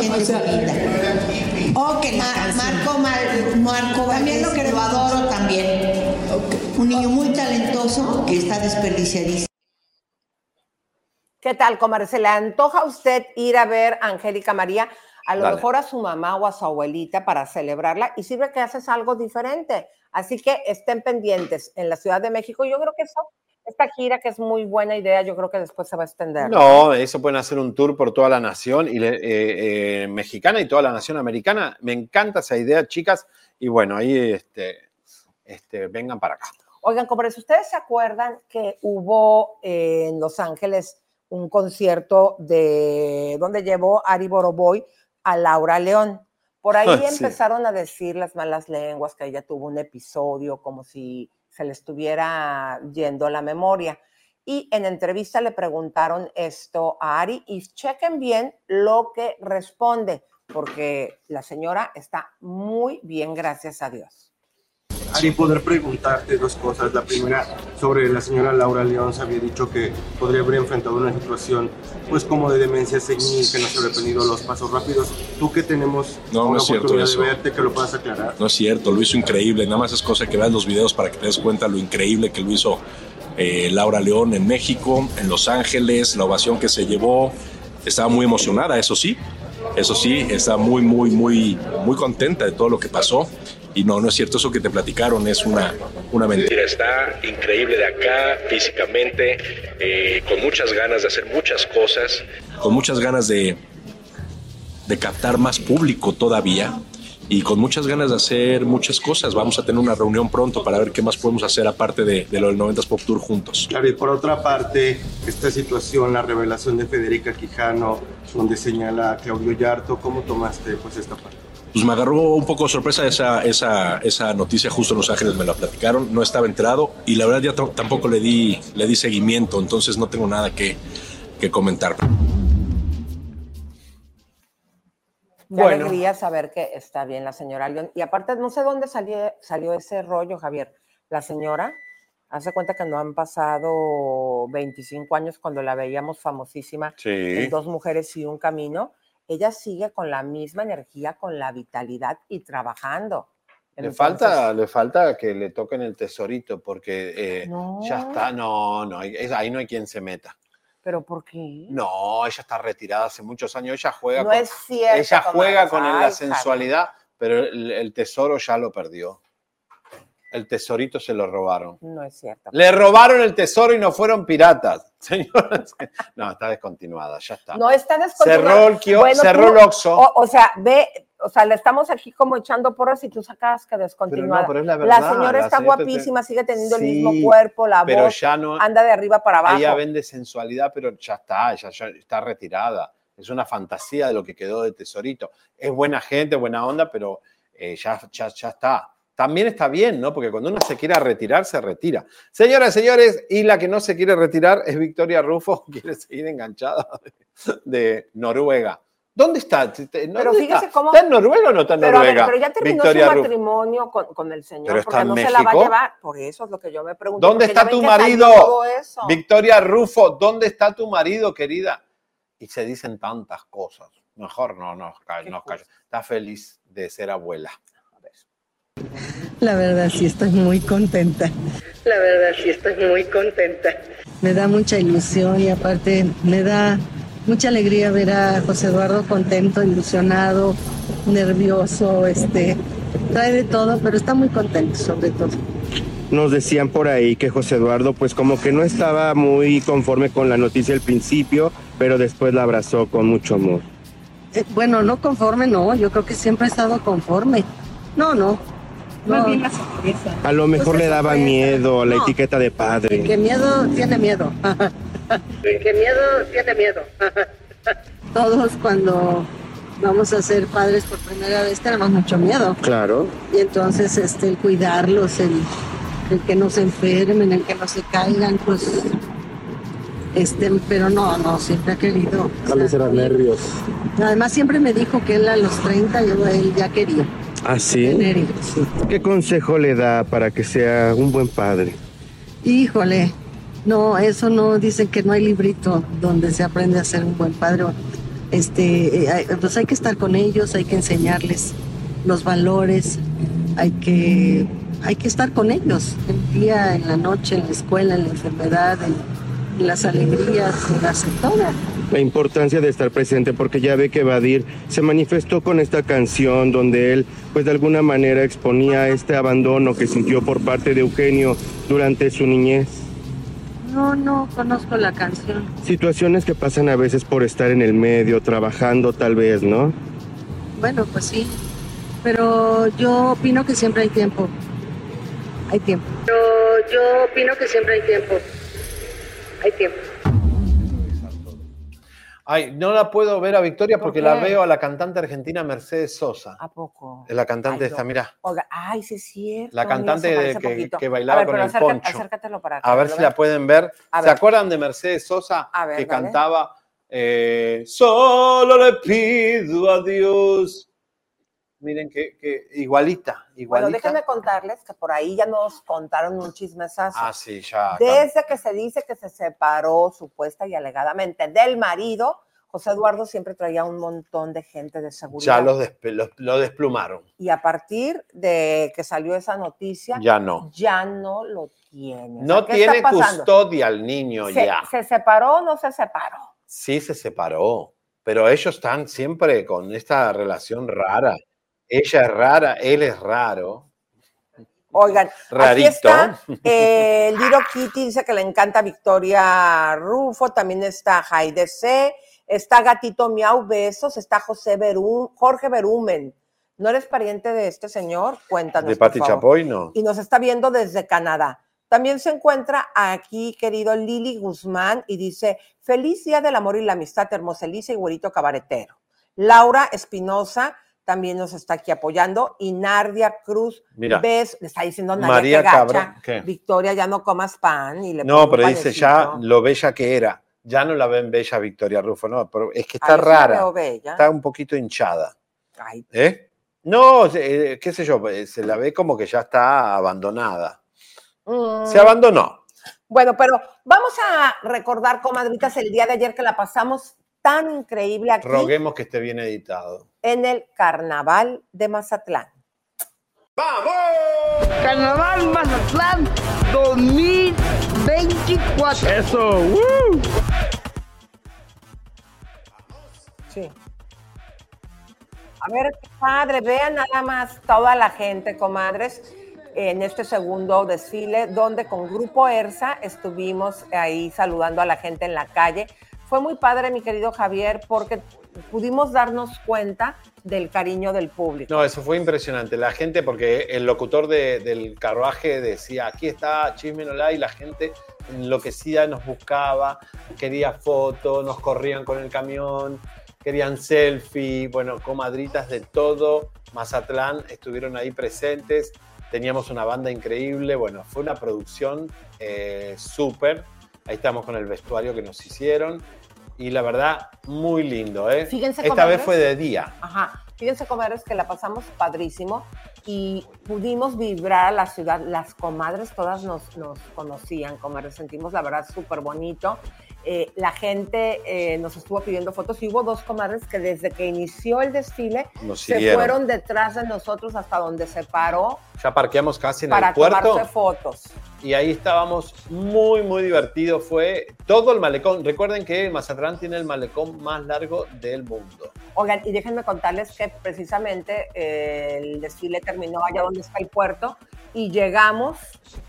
Speaker 19: Gente muy linda.
Speaker 18: Oh, que
Speaker 19: Ma- Marco, Mar- Marco
Speaker 18: También lo
Speaker 19: Valdés,
Speaker 18: queremos.
Speaker 19: lo adoro también. Un niño muy talentoso que está desperdiciadísimo.
Speaker 2: ¿Qué tal, comadre? ¿Se le antoja a usted ir a ver a Angélica María? A lo
Speaker 1: Dale.
Speaker 2: mejor a su mamá o a su abuelita para celebrarla y sirve que haces algo diferente. Así que estén pendientes en la Ciudad de México. Yo creo que eso, esta gira que es muy buena idea, yo creo que después se va a extender.
Speaker 1: No, eso pueden hacer un tour por toda la nación y eh, eh, mexicana y toda la nación americana. Me encanta esa idea, chicas. Y bueno, ahí este, este, vengan para acá.
Speaker 2: Oigan, comadres, ¿ustedes se acuerdan que hubo eh, en Los Ángeles un concierto de donde llevó Ari Boroboy a Laura León? Por ahí
Speaker 1: Ah, sí.
Speaker 2: empezaron a decir las malas lenguas que ella tuvo un episodio como si se le estuviera yendo la memoria. Y en entrevista le preguntaron esto a Ari y chequen bien lo que responde, porque la señora está muy bien, gracias a Dios.
Speaker 20: Ari, poder preguntarte dos cosas. La primera, sobre la señora Laura León, se había dicho que podría haber enfrentado una situación, pues como de demencia senil, que no se había aprendido los pasos rápidos. Tú que tenemos
Speaker 21: No, no
Speaker 20: una
Speaker 21: es cierto
Speaker 20: oportunidad
Speaker 21: eso.
Speaker 20: de verte, que lo puedas aclarar.
Speaker 21: No es cierto, lo hizo increíble. Nada más es cosa que veas los videos para que te des cuenta lo increíble que lo hizo eh, Laura León en México, en Los Ángeles, la ovación que se llevó. Estaba muy emocionada, eso sí. Eso sí, está muy, muy, muy, muy contenta de todo lo que pasó. Y no, no es cierto, eso que te platicaron es una, una mentira. Está increíble de acá, físicamente, eh, con muchas ganas de hacer muchas cosas. Con muchas ganas de, de captar más público todavía y con muchas ganas de hacer muchas cosas. Vamos a tener una reunión pronto para ver qué más podemos hacer aparte de, de lo del 90s Pop Tour juntos.
Speaker 20: Ari, por otra parte, esta situación, la revelación de Federica Quijano, donde señala a Claudio Yarto, ¿cómo tomaste pues esta parte?
Speaker 21: Pues me agarró un poco de sorpresa esa, esa, esa noticia justo en Los Ángeles, me la platicaron, no estaba enterado y la verdad ya tampoco le di, le di seguimiento, entonces no tengo nada que, que comentar.
Speaker 2: Qué
Speaker 1: Bueno.
Speaker 2: alegría saber que está bien la señora León. Y aparte, no sé dónde salió, salió ese rollo, Javier. La señora hace cuenta que no han pasado 25 años cuando la veíamos famosísima
Speaker 1: Sí.
Speaker 2: en Dos Mujeres y un Camino. Ella sigue con la misma energía, con la vitalidad y trabajando.
Speaker 1: Le
Speaker 2: Entonces,
Speaker 1: falta, le falta que le toquen el tesorito porque eh,
Speaker 2: No.
Speaker 1: ya está, no, no, ahí- no hay quien se meta.
Speaker 2: ¿Pero por qué?
Speaker 1: No, ella está retirada hace muchos años, ella juega
Speaker 2: No
Speaker 1: con,
Speaker 2: es cierto,
Speaker 1: ella juega con
Speaker 2: Ay,
Speaker 1: la sensualidad pero el, el tesoro ya lo perdió. El tesorito se lo robaron.
Speaker 2: No es cierto.
Speaker 1: Le robaron el tesoro y no fueron piratas. Señoras, no, está descontinuada, ya está.
Speaker 2: No está descontinuado.
Speaker 1: Cerró el kio-
Speaker 2: Bueno,
Speaker 1: cerró el Oxxo.
Speaker 2: O, o sea, ve, o sea, le estamos aquí como echando porras y tú sacas que descontinuada.
Speaker 1: pero es la verdad,
Speaker 2: señora
Speaker 1: la
Speaker 2: está
Speaker 1: señora te-
Speaker 2: guapísima, sigue teniendo el
Speaker 1: Sí,
Speaker 2: mismo cuerpo, la
Speaker 1: pero
Speaker 2: voz,
Speaker 1: ya no-
Speaker 2: anda de arriba para abajo.
Speaker 1: Ella vende sensualidad, pero ya está, ella ya está retirada. Es una fantasía de lo que quedó de Tesorito. Es buena gente, buena onda, pero eh, ya, ya, ya está. También está bien, ¿no? Porque cuando uno se quiere retirar, se retira. Señoras y señores, y la que no se quiere retirar es Victoria Rufo, quiere seguir enganchada de Noruega. ¿Dónde está? ¿Dónde
Speaker 2: Pero fíjese
Speaker 1: está?
Speaker 2: cómo-
Speaker 1: ¿Está en Noruega o no está en
Speaker 2: Pero, a ver,
Speaker 1: Noruega?
Speaker 2: pero ya terminó
Speaker 1: Victoria
Speaker 2: su matrimonio con, con el señor,
Speaker 1: Pero está
Speaker 2: porque
Speaker 1: en
Speaker 2: no se la va a
Speaker 1: México.
Speaker 2: llevar. Por eso es lo que yo me pregunto.
Speaker 1: ¿Dónde está tu marido? Victoria Rufo, ¿dónde está tu marido, querida? Y se dicen tantas cosas. Mejor no, no, no callo. Está feliz de ser abuela.
Speaker 14: La verdad sí estoy muy contenta. La verdad sí estoy muy contenta. Me da mucha ilusión y aparte me da mucha alegría ver a José Eduardo contento, ilusionado, nervioso, este, trae de todo, pero está muy contento sobre todo.
Speaker 5: Nos decían por ahí que José Eduardo pues como que no estaba muy conforme con la noticia al principio, pero después la abrazó con mucho amor.
Speaker 14: Eh, bueno, no conforme, no, yo creo que siempre he estado conforme. No, no.
Speaker 8: Más
Speaker 14: no.
Speaker 8: bien la sorpresa.
Speaker 5: A lo mejor
Speaker 14: Pues
Speaker 5: le daba
Speaker 14: ser.
Speaker 5: miedo la
Speaker 14: No.
Speaker 5: etiqueta de
Speaker 14: El que
Speaker 5: padre.
Speaker 14: miedo tiene miedo. El que miedo tiene miedo. Todos cuando vamos a ser padres por primera vez tenemos mucho miedo.
Speaker 5: Claro.
Speaker 14: Y entonces este, el cuidarlos, el, el que no se enfermen, el que no se caigan, pues, este, pero no, no, siempre ha querido.
Speaker 5: Tal vez eran nervios.
Speaker 14: Además siempre me dijo que él a los 30 yo, él ya quería
Speaker 5: ¿Ah, sí?
Speaker 14: tener hijos. sí.
Speaker 5: ¿Qué consejo le da para que sea un buen padre?
Speaker 14: Híjole, no, eso no, dicen que no hay librito donde se aprende a ser un buen padre. Este, eh, hay- pues hay que estar con ellos, hay que enseñarles los valores, hay que, hay que estar con ellos, el día, en la noche, en la escuela, en la enfermedad, en, en las alegrías, en las todo.
Speaker 5: La importancia de estar presente porque ya ve que Badir se manifestó con esta canción donde él pues de alguna manera exponía este abandono que sintió por parte de Eugenio durante su niñez.
Speaker 14: No, no conozco la canción.
Speaker 5: Situaciones que pasan a veces por estar en el medio, trabajando tal vez, ¿no?
Speaker 14: Bueno, pues sí, pero yo opino que siempre hay tiempo. Hay tiempo. Pero yo opino que siempre hay tiempo. Hay tiempo.
Speaker 1: Ay, no la puedo ver a Victoria
Speaker 2: ¿Por
Speaker 1: porque la veo a la cantante argentina Mercedes Sosa.
Speaker 2: ¿A poco?
Speaker 1: Es la cantante
Speaker 2: Ay,
Speaker 1: esta,
Speaker 2: no.
Speaker 1: mira.
Speaker 2: Oiga, ay, sí es cierto.
Speaker 1: La cantante de- que, bailaba
Speaker 2: ver,
Speaker 1: con el
Speaker 2: acércate-
Speaker 1: poncho.
Speaker 2: Acércatelo para que
Speaker 1: A ver si la pueden ver. ¿Se acuerdan de Mercedes Sosa
Speaker 2: ver,
Speaker 1: que
Speaker 2: dale.
Speaker 1: cantaba eh, Solo le pido a Dios? Miren que, que igualita,
Speaker 2: Bueno,
Speaker 1: igualita.
Speaker 2: déjenme contarles que por ahí ya nos contaron un chismesazo.
Speaker 1: Ah, sí, ya.
Speaker 2: Desde que se dice que se separó supuesta y alegadamente del marido, José Eduardo siempre traía un montón de gente de seguridad.
Speaker 1: Ya los lo desplumaron.
Speaker 2: Y a partir de que salió esa noticia,
Speaker 1: Ya no.
Speaker 2: ya no lo tiene. O sea,
Speaker 1: No
Speaker 2: ¿qué está
Speaker 1: tiene custodia al niño
Speaker 2: ¿Se,
Speaker 1: ya.
Speaker 2: ¿Se separó o no se separó?
Speaker 1: Sí se separó, pero ellos están siempre con esta relación rara. Ella es rara, él es raro.
Speaker 2: Oigan, aquí
Speaker 1: Rarito.
Speaker 2: está eh, Liro Kitty, dice que le encanta Victoria Rufo, también está Jaide C, está Gatito Miau Besos, está José Berum, Jorge Berumen. ¿No eres pariente de este señor? Cuéntanos.
Speaker 1: De Pati. Chapoy, no.
Speaker 2: Y nos está viendo desde Canadá. También se encuentra aquí, querido Lili Guzmán, y dice: Feliz Día del Amor y la Amistad, hermosa Elisa y güerito cabaretero. Laura Espinosa también nos está aquí apoyando. Y Nardia Cruz,
Speaker 1: Mira.
Speaker 2: ves, le está diciendo Nadia
Speaker 1: María
Speaker 2: que gacha,
Speaker 1: Cabra.
Speaker 2: Victoria, ya no comas pan. Y le
Speaker 1: No, pero dice ya lo bella que era. Ya no la ven bella Victoria Rufo, no, pero es que está rara. Está un poquito hinchada.
Speaker 2: Ay,
Speaker 1: ¿Eh? No, eh, qué sé yo, eh, se la ve como que ya está abandonada.
Speaker 2: mm.
Speaker 1: Se abandonó.
Speaker 2: Bueno, pero vamos a recordar, comadritas, el día de ayer que la pasamos tan increíble aquí
Speaker 1: Roguemos que esté bien editado.
Speaker 2: en el Carnaval de Mazatlán.
Speaker 22: Carnaval Mazatlán 2024. Eso,
Speaker 2: Sí. A ver, padre, vean nada más toda la gente, comadres, en este segundo desfile, donde con Grupo ERSA estuvimos ahí saludando a la gente en la calle. Fue muy padre, mi querido Javier, porque pudimos darnos cuenta del cariño del público.
Speaker 1: No, eso fue impresionante. La gente, porque el locutor de- del carruaje decía, aquí está Chisme No Lie", y la gente enloquecida nos buscaba, quería fotos, nos corrían con el camión, querían selfie, bueno, comadritas de todo. Mazatlán estuvieron ahí presentes, teníamos una banda increíble, bueno, fue una producción eh, súper. Ahí estamos con el vestuario que nos hicieron. Y la verdad, muy lindo, ¿eh?
Speaker 2: Fíjense,
Speaker 1: Esta
Speaker 2: comadres.
Speaker 1: vez fue de día.
Speaker 2: Ajá. Fíjense, comadres, que la pasamos padrísimo y pudimos vibrar a la ciudad. Las comadres todas nos, nos conocían, comadres. Sentimos, la verdad, súper bonito. Eh, la gente eh, nos estuvo pidiendo fotos y hubo dos comadres que desde que inició el desfile
Speaker 1: Nos
Speaker 2: se
Speaker 1: siguieron.
Speaker 2: fueron detrás de nosotros hasta donde se paró
Speaker 1: Ya parqueamos casi en
Speaker 2: para
Speaker 1: el puerto.
Speaker 2: tomarse fotos.
Speaker 1: Y ahí estábamos muy, muy divertido. Fue todo el malecón. Recuerden que Mazatlán tiene el malecón más largo del mundo.
Speaker 2: Oigan, y déjenme contarles que precisamente eh, el desfile terminó allá donde está el puerto y llegamos,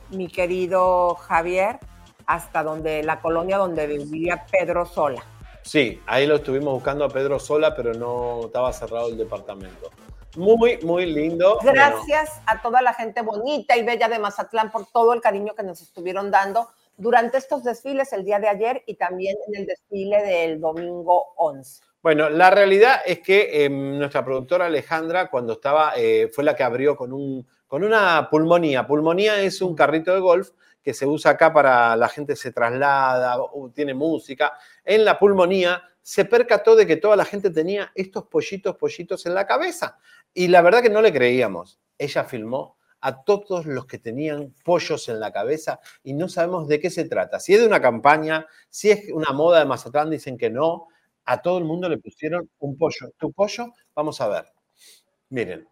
Speaker 2: mi querido Javier, hasta donde la colonia donde vivía Pedro Sola.
Speaker 1: Sí, ahí lo estuvimos buscando a Pedro Sola, pero no estaba cerrado el departamento. Muy, muy lindo. Bueno,
Speaker 2: Gracias a toda la gente bonita y bella de Mazatlán por todo el cariño que nos estuvieron dando durante estos desfiles el día de ayer y también en el desfile del domingo 11.
Speaker 1: Bueno, la realidad es que eh, nuestra productora Alejandra, cuando estaba, eh, fue la que abrió con, un, con una pulmonía. Pulmonía es un carrito de golf que se usa acá para la gente se traslada, tiene música. En la pulmonía se percató de que toda la gente tenía estos pollitos, pollitos en la cabeza. Y la verdad que no le creíamos. Ella filmó a todos los que tenían pollos en la cabeza y no sabemos de qué se trata. Si es de una campaña, si es una moda de Mazatlán, dicen que no. A todo el mundo le pusieron un pollo. ¿Tu pollo? Vamos a ver. Miren,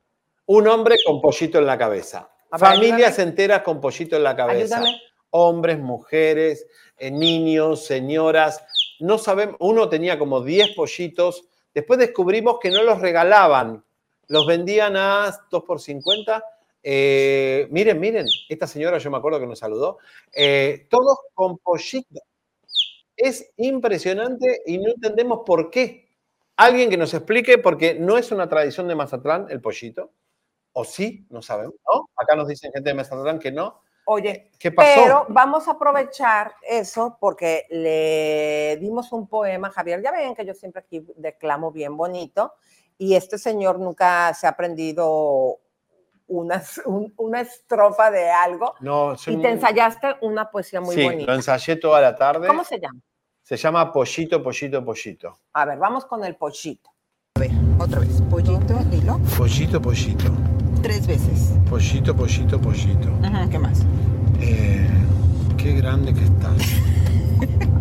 Speaker 1: un hombre con pollito en la cabeza. Familias
Speaker 2: ayúdame.
Speaker 1: enteras con pollito en la cabeza.
Speaker 2: Ayúdame.
Speaker 1: Hombres, mujeres, eh, niños, señoras. No sabemos, uno tenía como 10 pollitos. Después descubrimos que no los regalaban, los vendían a 2 por 50. Eh, miren, miren, esta señora yo me acuerdo que nos saludó. Eh, todos con pollito. Es impresionante y no entendemos por qué. Alguien que nos explique, porque no es una tradición de Mazatlán el pollito. O sí, no sabemos. ¿no? Acá nos dicen gente de Mazatlán que no.
Speaker 2: Oye,
Speaker 1: ¿Qué pasó?
Speaker 2: Pero vamos a aprovechar eso porque le dimos un poema a Javier. Ya ven que yo siempre aquí declamo bien bonito y este señor nunca se ha aprendido una, un- una estrofa de algo
Speaker 1: No,
Speaker 2: y te
Speaker 1: muy-
Speaker 2: ensayaste una poesía muy
Speaker 1: sí,
Speaker 2: bonita.
Speaker 1: lo ensayé toda la tarde.
Speaker 2: ¿Cómo se llama?
Speaker 1: Se llama Pollito, Pollito, Pollito.
Speaker 2: A ver, vamos con el pochito. A ver, otra vez. Pollito, dilo.
Speaker 23: Pollito, pollito.
Speaker 2: Tres veces.
Speaker 23: Pollito, pollito, pollito.
Speaker 2: Ajá, ¿Qué más?
Speaker 23: Eh, qué grande que estás.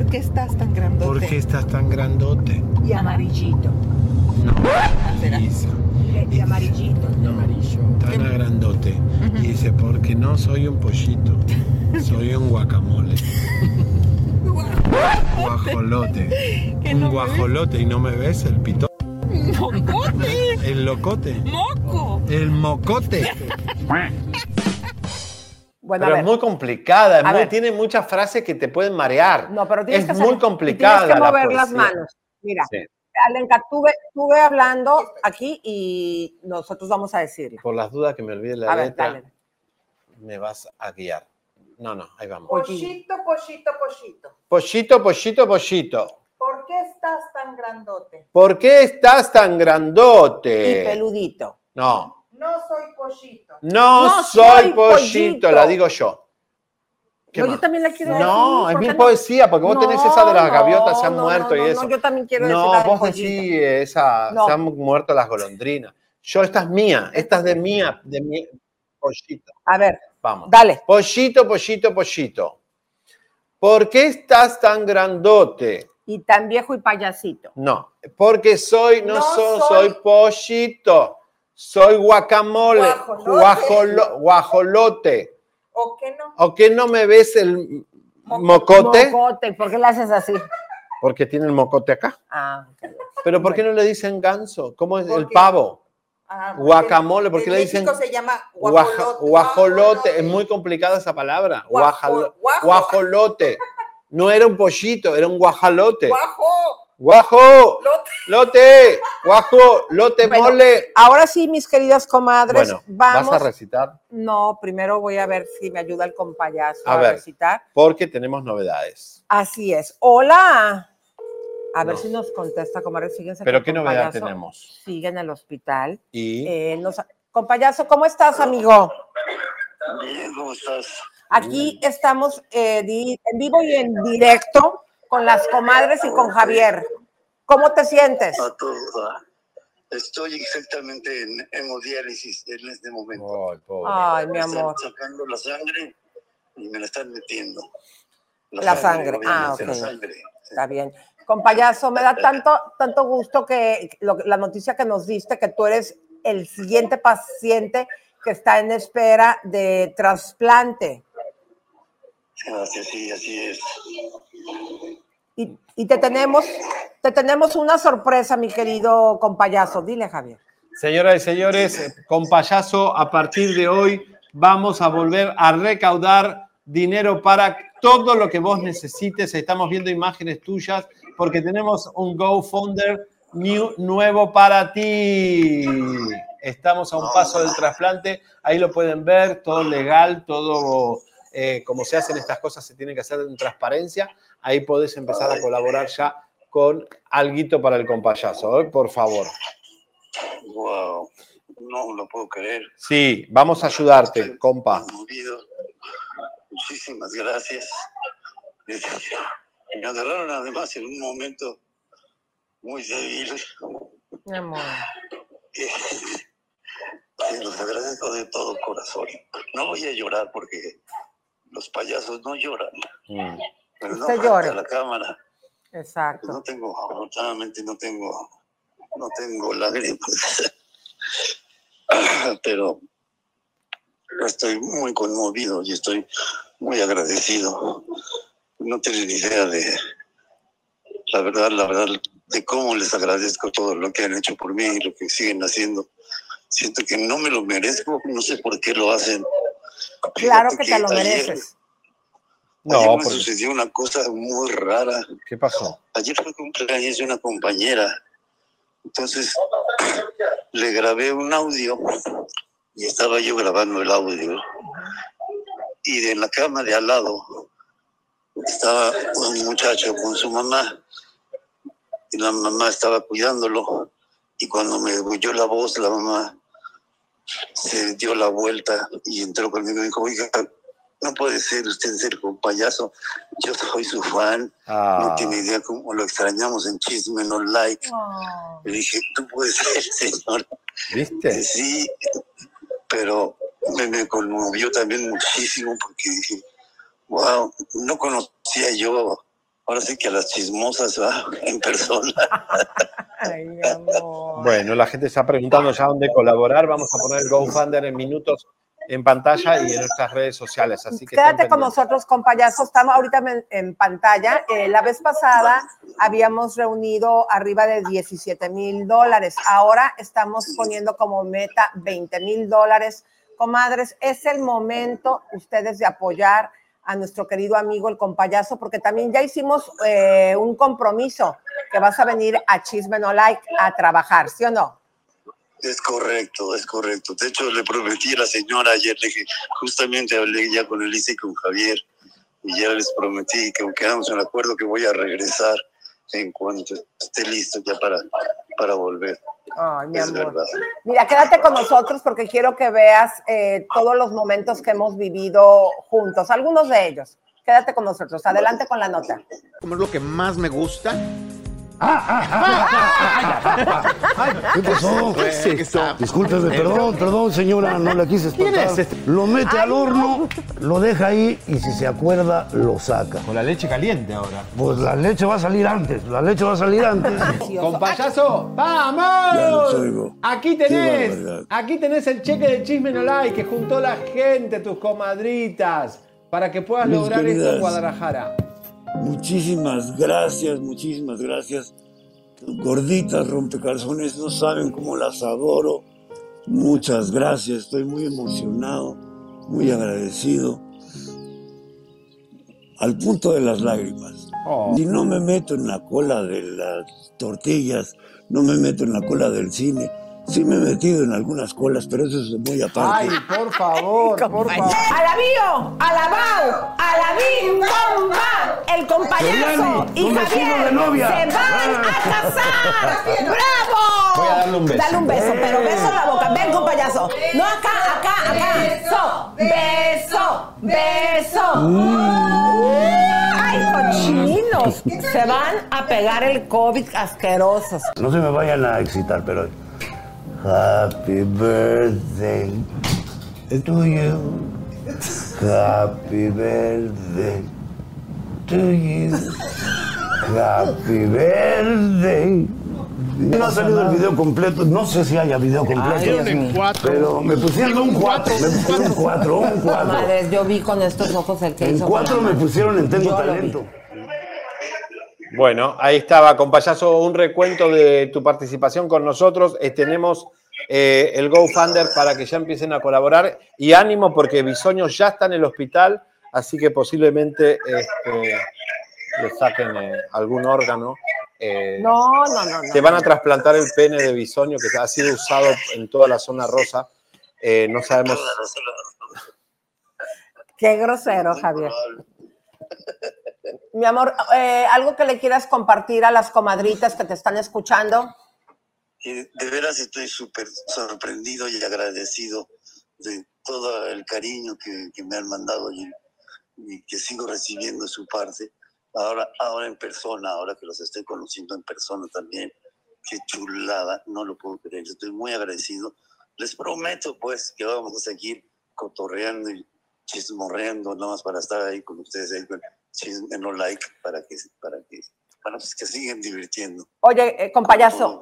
Speaker 2: ¿Por qué estás tan grandote?
Speaker 23: ¿Por qué estás tan grandote?
Speaker 2: Y amarillito.
Speaker 23: No.
Speaker 2: Será. Y amarillito.
Speaker 23: tan grandote. Y dice, porque no soy un pollito, soy un guacamole. Guajolote. Un guajolote y no me ves el pito.
Speaker 2: ¡Mocote!
Speaker 23: El locote.
Speaker 2: ¡Moco!
Speaker 23: El mocote.
Speaker 2: Bueno,
Speaker 1: pero
Speaker 2: ver.
Speaker 1: es muy complicada, muy-
Speaker 2: ver.
Speaker 1: tiene muchas frases que te pueden marear.
Speaker 2: No, pero tienes
Speaker 1: es
Speaker 2: que hacer-
Speaker 1: muy
Speaker 2: y
Speaker 1: complicada.
Speaker 2: Tienes que
Speaker 1: la
Speaker 2: mover las
Speaker 1: poesía.
Speaker 2: manos. Mira,
Speaker 1: Sí.
Speaker 2: Alenka, tuve, tuve hablando aquí y nosotros vamos a decirle.
Speaker 1: Por las dudas que me olvide la
Speaker 2: A ver,
Speaker 1: letra,
Speaker 2: dale.
Speaker 1: me vas a guiar. No, no, ahí vamos.
Speaker 2: Pollito, pollito, pollito.
Speaker 1: Pollito, pollito, pollito.
Speaker 2: ¿Por qué estás tan grandote?
Speaker 1: ¿Por qué estás tan
Speaker 2: Y
Speaker 1: grandote?
Speaker 2: peludito.
Speaker 1: No,
Speaker 2: No soy pollito.
Speaker 1: no,
Speaker 2: No
Speaker 1: soy,
Speaker 2: soy
Speaker 1: pollito,
Speaker 2: pollito.
Speaker 1: la digo yo. ¿Qué
Speaker 2: No, yo también la quiero
Speaker 1: No,
Speaker 2: decir,
Speaker 1: es
Speaker 2: ¿por
Speaker 1: mi
Speaker 2: no?
Speaker 1: poesía, porque vos tenés esa de las
Speaker 2: No,
Speaker 1: gaviotas, se han
Speaker 2: no,
Speaker 1: muerto
Speaker 2: no,
Speaker 1: y
Speaker 2: no,
Speaker 1: eso.
Speaker 2: no, yo también quiero decir
Speaker 1: No,
Speaker 2: la del
Speaker 1: vos decís esa,
Speaker 2: No.
Speaker 1: se han muerto las golondrinas. Yo, esta es mía, esta es de mía, de mi pollito.
Speaker 2: A ver,
Speaker 1: Vamos.
Speaker 2: dale.
Speaker 1: Pollito, pollito, pollito. ¿Por qué estás tan grandote?
Speaker 2: Y tan viejo y payasito.
Speaker 1: No, porque soy, no,
Speaker 2: No
Speaker 1: so-
Speaker 2: soy-
Speaker 1: soy pollito, soy guacamole,
Speaker 2: Guajolote.
Speaker 1: guajolo- guajolote.
Speaker 2: ¿O qué no?
Speaker 1: ¿O qué no me ves el mocote?
Speaker 2: Mocote, ¿por qué le haces así?
Speaker 1: Porque tiene el mocote acá.
Speaker 2: Ah.
Speaker 1: Pero ¿por qué no le dicen ganso? ¿Cómo es el
Speaker 2: Porque-
Speaker 1: pavo?
Speaker 2: Ah,
Speaker 1: Guacamole, ¿por qué le dicen
Speaker 2: se llama guajolote.
Speaker 1: guajolote? Es muy complicada esa palabra. Guajolote. No era un pollito, era un guajalote.
Speaker 2: Guajo.
Speaker 1: Guajo. Lote. Guajo. Lote
Speaker 2: Bueno,
Speaker 1: mole.
Speaker 2: Ahora sí, mis queridas comadres,
Speaker 1: Bueno,
Speaker 2: vamos.
Speaker 1: vas a recitar
Speaker 2: No, primero voy a ver si me ayuda el compayazo
Speaker 1: A
Speaker 2: a,
Speaker 1: ver.
Speaker 2: recitar.
Speaker 1: porque tenemos novedades.
Speaker 2: Así es. Hola. A ver si nos contesta, comadres. Fíjense
Speaker 1: ¿Pero qué novedad tenemos?
Speaker 2: Sigue en el hospital.
Speaker 1: Y
Speaker 2: Eh, nos- Compayazo, ¿cómo estás, amigo?
Speaker 24: Bien, ¿cómo estás?
Speaker 2: Aquí estamos eh, di- en vivo y en directo con las comadres y con Javier. ¿Cómo te sientes?
Speaker 24: A todo, Estoy exactamente en hemodiálisis en este momento.
Speaker 2: Ay, mi
Speaker 24: Me están
Speaker 2: amor.
Speaker 24: sacando la sangre y me la están metiendo.
Speaker 2: La sangre. Ah, ok.
Speaker 24: la sangre.
Speaker 2: Está bien. Compayazo, me da tanto, tanto gusto que lo- la noticia que nos diste, que tú eres el siguiente paciente que está en espera de trasplante.
Speaker 24: Así, sí, así es.
Speaker 2: Y, te tenemos, te tenemos una sorpresa, mi querido compayazo. Dile, Javier.
Speaker 1: Señoras y señores, eh, con payaso, a partir de hoy vamos a volver a recaudar dinero para todo lo que vos necesites. Estamos viendo imágenes tuyas porque tenemos un GoFundMe new- nuevo para ti. Estamos a un paso del trasplante. Ahí lo pueden ver, todo legal, todo eh, como se hacen estas cosas se tiene que hacer en transparencia. Ahí podés empezar a colaborar ya con alguito para el compayazo, ¿eh? por favor.
Speaker 24: Wow. No lo puedo creer.
Speaker 1: Sí, vamos a ayudarte, compa.
Speaker 24: Conmovido. Muchísimas gracias. Me agarraron además en un momento muy débil.
Speaker 2: Mi amor.
Speaker 24: Y los agradezco de todo corazón. No voy a llorar porque los payasos no lloran. Pero no
Speaker 2: Usted
Speaker 24: frente
Speaker 2: llore.
Speaker 24: a la cámara.
Speaker 2: Exacto.
Speaker 24: No tengo, afortunadamente no tengo, no tengo lágrimas. Pero estoy muy conmovido y estoy muy agradecido. No tienen ni idea de, la verdad, la verdad, de cómo les agradezco todo lo que han hecho por mí y lo que siguen haciendo. Siento que no me lo merezco, no sé por qué lo hacen.
Speaker 2: Claro
Speaker 24: Fíjate
Speaker 2: que te lo
Speaker 24: ayer-
Speaker 2: mereces.
Speaker 24: Ayer
Speaker 1: No,
Speaker 24: me
Speaker 1: porque-
Speaker 24: sucedió una cosa muy rara.
Speaker 1: ¿Qué pasó?
Speaker 24: Ayer fue cumpleaños de una compañera. Entonces le grabé un audio y estaba yo grabando el audio. Y de la cama de al lado estaba un muchacho con su mamá. Y la mamá estaba cuidándolo. Y cuando me oyó la voz, la mamá se dio la vuelta y entró conmigo y dijo, oiga, no puede ser usted ser un payaso. Yo soy su fan.
Speaker 1: Ah.
Speaker 24: No tiene idea cómo lo extrañamos en Chisme No Like. Le dije, tú puedes ser, señor.
Speaker 1: ¿Viste?
Speaker 24: Sí, pero me, me conmovió también muchísimo porque dije, wow, no conocía yo, ahora sí que a las chismosas ¿va? en persona.
Speaker 1: Bueno, la gente está preguntando ya dónde colaborar. Vamos a poner el GoFundMe en minutos en pantalla y en nuestras redes sociales. Así que
Speaker 2: Quédate con nosotros, compayazo. Estamos ahorita en, en pantalla. Eh, la vez pasada habíamos reunido arriba de 17 mil dólares. Ahora estamos poniendo como meta 20 mil dólares. Comadres, es el momento ustedes de apoyar a nuestro querido amigo el compayazo, porque también ya hicimos eh, un compromiso que vas a venir a Chisme No Like a trabajar, ¿sí o no?
Speaker 24: Es correcto, es correcto. De hecho, le prometí a la señora ayer, le dije, justamente hablé ya con Elisa y con Javier, y ya les prometí que quedamos en acuerdo que voy a regresar en cuanto esté listo ya para, para volver.
Speaker 2: Ay, mi
Speaker 24: es
Speaker 2: amor.
Speaker 24: verdad.
Speaker 2: Mira, quédate con nosotros porque quiero que veas eh, todos los momentos que hemos vivido juntos, algunos de ellos. Quédate con nosotros. Adelante con la nota.
Speaker 9: ¿Cómo es lo que más me gusta?
Speaker 25: ¿Qué pasó?
Speaker 9: ¿Qué es esto?
Speaker 25: Discúlpeme, perdón, perdón, señora, no la quise espantar.
Speaker 9: es este?
Speaker 25: Lo mete al horno, lo deja ahí y si se acuerda, lo saca.
Speaker 1: Con la leche caliente ahora.
Speaker 25: Pues la leche va a salir antes, la leche va a salir antes.
Speaker 1: Con payaso, ¡vamos! Aquí tenés, aquí tenés el cheque de Chisme No Like que juntó la gente, tus comadritas, para que puudas
Speaker 25: Mis
Speaker 1: lograr esto en Guadalajara.
Speaker 26: Muchísimas gracias, muchísimas gracias. Gorditas rompecalzones, no saben cómo las adoro. Muchas gracias, estoy muy emocionado, muy agradecido. Al punto de las lágrimas.
Speaker 1: Oh.
Speaker 26: Si no me meto en la cola de las tortillas, no me meto en la cola del cine. Sí me he metido en algunas colas, pero eso es muy aparte.
Speaker 1: Ay, por favor, por favor.
Speaker 2: Alabío, alabao, alabim, bomba, el compañero y Javier
Speaker 25: de novia.
Speaker 2: se van a casar. ¡Bravo!
Speaker 1: Voy a darle un beso.
Speaker 2: Dale un beso, pero beso en la boca. Ven, compañazo. No acá, acá, acá. Beso, beso, beso. Ay, cochinos. Se van a pegar el COVID asquerosos.
Speaker 25: No se me vayan a excitar, pero. Happy birthday to you. Happy birthday to you. Happy birthday. No ha salido el video completo, no sé si haya video completo.
Speaker 2: Dios mío.
Speaker 25: pero me pusieron un 4, me pusieron un 4, un 4.
Speaker 2: Madres, yo vi con estos ojos el que
Speaker 25: En
Speaker 2: hizo.
Speaker 25: 4 me pusieron en Tengo
Speaker 2: Yo lo vi.
Speaker 25: Talento.
Speaker 1: Bueno, ahí estaba, con payaso, un recuento de tu participación con nosotros. Eh, tenemos eh, el GoFunder para que ya empiecen a colaborar. Y ánimo, porque Bisoño ya está en el hospital, así que posiblemente este, le saquen eh, algún órgano.
Speaker 2: No, no, no. no.
Speaker 1: Te van a trasplantar el pene de Bisoño, que ha sido usado en toda la zona rosa. No sabemos.
Speaker 2: Qué grosero, Javier. Mi amor, eh, algo que le quieras compartir a las comadritas que te están escuchando.
Speaker 24: De veras estoy súper sorprendido y agradecido de todo el cariño que, que me han mandado y, y que sigo recibiendo de su parte. Ahora, ahora en persona, ahora que los estoy conociendo en persona también. Qué chulada, no lo puedo creer. Estoy muy agradecido. Les prometo, pues, que vamos a seguir cotorreando y chismorreando, nada más para estar ahí con ustedes, ahí con chisme no like, para que, para que, para que sigan divirtiendo.
Speaker 2: Oye, eh, compayazo,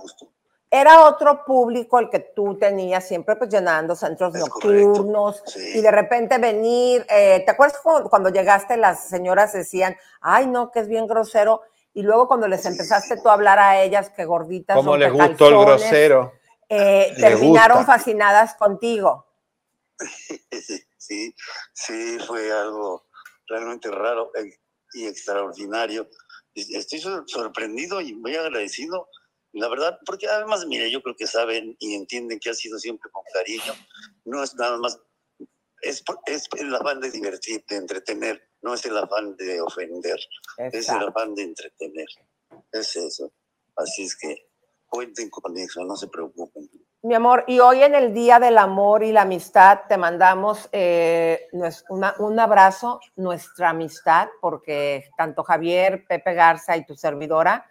Speaker 2: era otro público el que tú tenías siempre pues llenando centros nocturnos y de repente venir, eh, ¿te acuerdas cu- cuando llegaste las señoras decían, ay no, que es bien grosero? Y luego cuando les empezaste tú a hablar a ellas que gorditas,
Speaker 1: ¿Cómo les gustó el grosero?
Speaker 2: eh, terminaron
Speaker 1: gusta.
Speaker 2: fascinadas contigo.
Speaker 24: Sí, sí, fue algo realmente raro eh, y extraordinario. Estoy sor- sorprendido y muy agradecido, la verdad, porque además, mire, yo creo que saben y entienden que ha sido siempre con cariño. No es nada más, es, es el afán de divertir, de entretener, no es el afán de ofender, es el afán de entretener. Es eso. Así es que cuenten con eso, no se preocupen.
Speaker 2: Mi amor, y hoy en el Día del Amor y la Amistad te mandamos eh, una- un abrazo, nuestra amistad, porque tanto Javier, Pepe Garza y tu servidora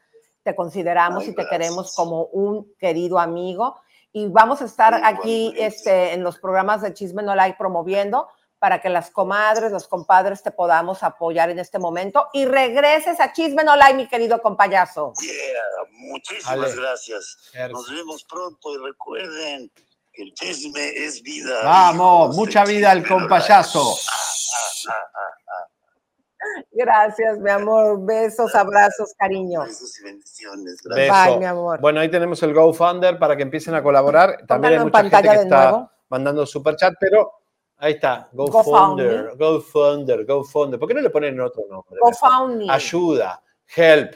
Speaker 2: te consideramos
Speaker 24: Ay,
Speaker 2: y te queremos como un querido amigo. Y vamos a estar aquí este, en los programas de Chisme No Like promoviendo para que las comadres, los compadres te podamos apoyar en este momento y regreses a Chisme No mi querido compayazo.
Speaker 24: Yeah, muchísimas
Speaker 1: Ale.
Speaker 24: gracias. Nos vemos pronto y recuerden que el chisme es vida.
Speaker 1: Vamos,
Speaker 24: hijos,
Speaker 1: mucha vida al compayazo.
Speaker 24: Ah, ah, ah.
Speaker 2: Gracias, mi amor. Besos, abrazos, cariño.
Speaker 24: Besos y bendiciones.
Speaker 1: Beso.
Speaker 2: Bye, mi amor.
Speaker 1: Bueno, ahí tenemos el GoFunder para que empiecen a colaborar. También hay mucha gente que está
Speaker 2: nuevo.
Speaker 1: mandando super chat, pero ahí está,
Speaker 2: GoFundMe.
Speaker 1: GoFunder, GoFunder, GoFunder. ¿Por qué no le ponen otro nombre?
Speaker 2: GoFundMe.
Speaker 1: Ayuda, help,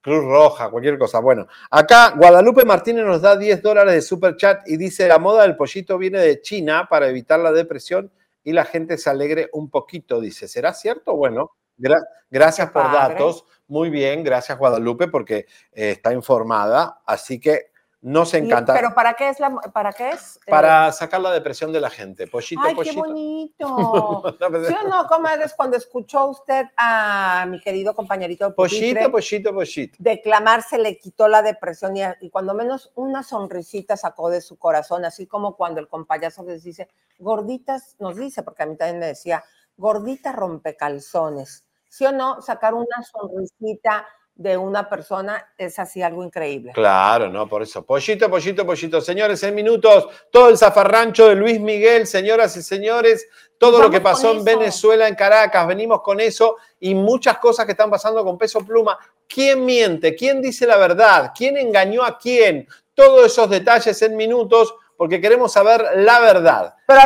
Speaker 1: Cruz Roja, cualquier cosa. Bueno, acá Guadalupe Martínez nos da 10 dólares de super chat y dice, la moda del pollito viene de China para evitar la depresión y la gente se alegre un poquito, dice. ¿Será cierto? Bueno, gra- gracias por datos. Muy bien, gracias Guadalupe porque eh, está informada. Así que nos encanta.
Speaker 2: Pero ¿para qué es la para qué es? Eh,
Speaker 1: para sacar la depresión de la gente. Pollito,
Speaker 2: Ay, qué bonito. ¿Sí o no, comadres? Cuando escuchó usted a mi querido compañerito de
Speaker 1: Pollito,
Speaker 2: pupitre
Speaker 1: pollito, pollito.
Speaker 2: declamar, se le quitó la depresión y, y cuando menos una sonrisita sacó de su corazón, así como cuando el compayazo les dice, gorditas, nos dice, porque a mí también me decía, gordita rompecalzones. ¿Sí o no? Sacar una sonrisita de una persona es así algo increíble.
Speaker 1: Claro, no, por eso. Pollito, pollito, pollito. Señores, en minutos, todo el zafarrancho de Luis Miguel, señoras y señores, todo lo que pasó en. Venezuela, en Caracas, venimos con eso y muchas cosas que están pasando con Peso Pluma. ¿Quién miente? ¿Quién dice la verdad? ¿Quién engañó a quién? Todos esos detalles en minutos porque queremos saber la verdad.
Speaker 2: Pero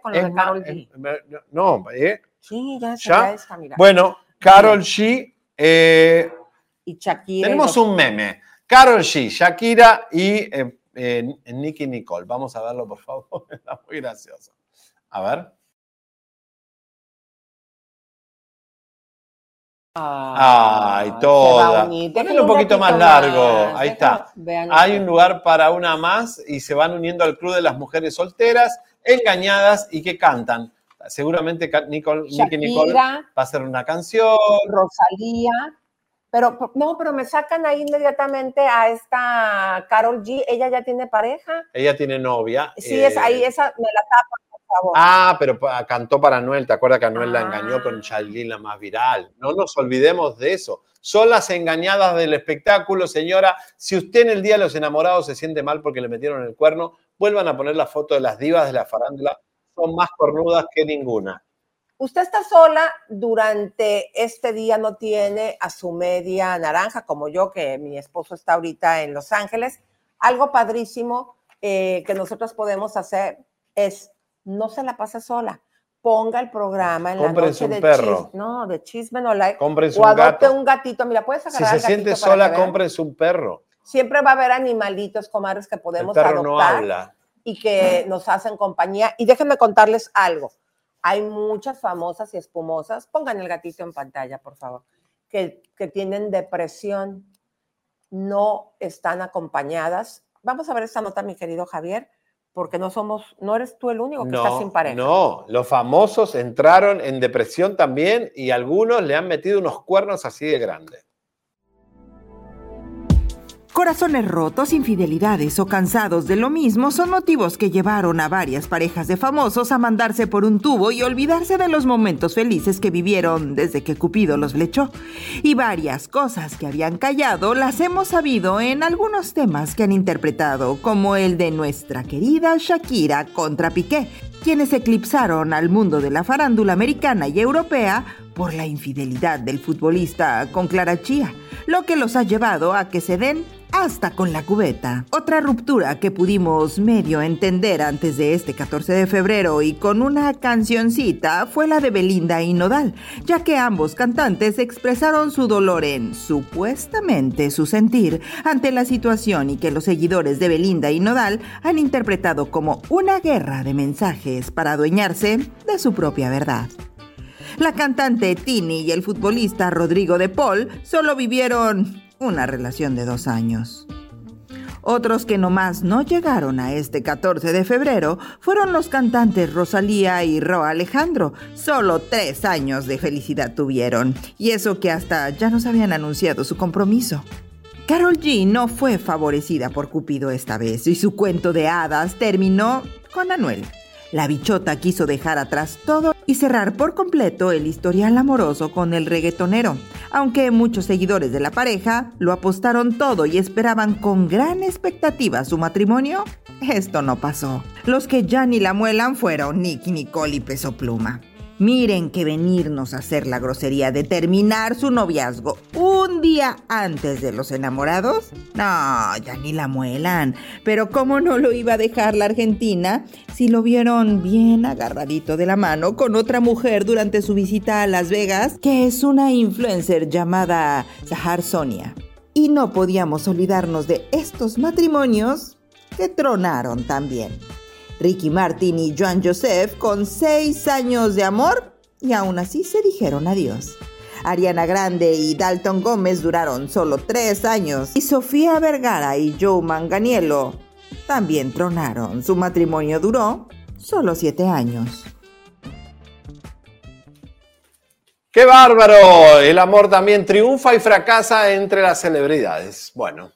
Speaker 2: con lo de Karol G.
Speaker 1: es- No, ¿eh?
Speaker 2: Sí, ya se mira.
Speaker 1: Bueno, Carol G. eh,
Speaker 2: y Shakira. y
Speaker 1: tenemos un meme. Carol G, Shakira y eh, eh, Nicky Nicole. Vamos a verlo, por favor. Está muy gracioso. A ver. Ay,
Speaker 2: se
Speaker 1: toda.
Speaker 2: Déjalo
Speaker 1: un poquito más largo. Ahí está. Hay un lugar para una más y se van uniendo al club de las mujeres solteras, engañadas y que cantan. Seguramente Nicole, Nicole va a hacer una canción.
Speaker 2: Rosalía. Pero no, pero me sacan ahí inmediatamente a esta Carol G. Ella ya tiene pareja.
Speaker 1: Ella tiene novia.
Speaker 2: Sí, es
Speaker 1: eh,
Speaker 2: ahí, esa me la tapan, por favor.
Speaker 1: Ah, pero cantó para Anuel. ¿Te acuerdas que Anuel la engañó
Speaker 2: Ah.
Speaker 1: con Chailin, la más viral? No nos olvidemos de eso. Son las engañadas del espectáculo, señora. Si usted en el Día de los Enamorados se siente mal porque le metieron el cuerno, vuelvan a poner la foto de las divas de la farándula. Son más cornudas que ninguna.
Speaker 2: Usted está sola durante este día, no tiene a su media naranja, como yo, que mi esposo está ahorita en Los Ángeles. Algo padrísimo eh, que nosotros podemos hacer es no se la pase sola. Ponga el programa en la
Speaker 1: Cómprense
Speaker 2: noche
Speaker 1: un
Speaker 2: de
Speaker 1: perro.
Speaker 2: chisme. No, de chisme no like.
Speaker 1: Cómprense
Speaker 2: o
Speaker 1: un
Speaker 2: adopte
Speaker 1: gato.
Speaker 2: un gatito. Mira, puedes
Speaker 1: Si se siente sola, cómprense un perro.
Speaker 2: Siempre va a haber animalitos, comadres, que
Speaker 1: El
Speaker 2: podemos
Speaker 1: perro no
Speaker 2: adoptar
Speaker 1: habla.
Speaker 2: y que nos hacen compañía. Y déjenme contarles algo. Hay muchas famosas y espumosas, pongan el gatito en pantalla, por favor, que, que tienen depresión, no están acompañadas. Vamos a ver esta nota, mi querido Javier, porque no somos, no eres tú el único que está sin pareja.
Speaker 1: no, los famosos entraron en depresión también y algunos le han metido unos cuernos así de grandes.
Speaker 27: Corazones rotos, infidelidades o cansados de lo mismo son motivos que llevaron a varias parejas de famosos a mandarse por un tubo y olvidarse de los momentos felices que vivieron desde que Cupido los flechó. Y varias cosas que habían callado las hemos sabido en algunos temas que han interpretado, como el de nuestra querida Shakira contra Piqué, quienes eclipsaron al mundo de la farándula americana y europea por la infidelidad del futbolista con Clara Chía, lo que los ha llevado a que se den hasta con la cubeta. Otra ruptura que pudimos medio entender antes de este 14 de febrero y con una cancioncita fue la de Belinda y Nodal, ya que ambos cantantes expresaron su dolor en supuestamente su sentir ante la situación y que los seguidores de Belinda y Nodal han interpretado como una guerra de mensajes para adueñarse de su propia verdad. La cantante Tini y el futbolista Rodrigo de Paul solo vivieron una relación de dos años. Otros que nomás no llegaron a este 14 de febrero fueron los cantantes Rosalía y Ro Alejandro. Solo tres años de felicidad tuvieron. Y eso que hasta ya nos habían anunciado su compromiso. Carol G no fue favorecida por Cupido esta vez y su cuento de hadas terminó con Anuel. La bichota quiso dejar atrás todo y cerrar por completo el historial amoroso con el reggaetonero, aunque muchos seguidores de la pareja lo apostaron todo y esperaban con gran expectativa su matrimonio, esto no pasó. Los que ya ni la muelan fueron Nicky Nicole y Peso Pluma. Miren que venirnos a hacer la grosería de terminar su noviazgo un día antes de los enamorados. No, ya ni la muelan. Pero ¿cómo no lo iba a dejar la Argentina si lo vieron bien agarradito de la mano con otra mujer durante su visita a Las Vegas, que es una influencer llamada Sahar Sonia? Y no podíamos olvidarnos de estos matrimonios que tronaron también. Ricky Martin y Joan Joseph con seis años de amor y aún así se dijeron adiós. Ariana Grande y Dalton Gómez duraron solo tres años y Sofía Vergara y Joe Manganiello también tronaron. Su matrimonio duró solo siete años.
Speaker 1: ¡Qué bárbaro! El amor también triunfa y fracasa entre las celebridades. Bueno.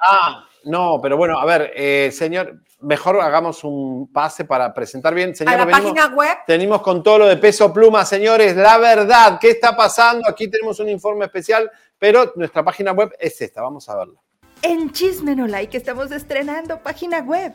Speaker 1: Ah, no, pero bueno, a ver, eh, señor, mejor hagamos un pase para presentar bien.
Speaker 2: A
Speaker 1: Señor,
Speaker 2: la
Speaker 1: venimos,
Speaker 2: página web
Speaker 1: tenemos con todo lo de peso pluma, señores, la verdad, ¿qué está pasando? Aquí tenemos un informe especial, pero nuestra página web es esta, vamos a verla.
Speaker 27: En Chismenolike estamos estrenando página web.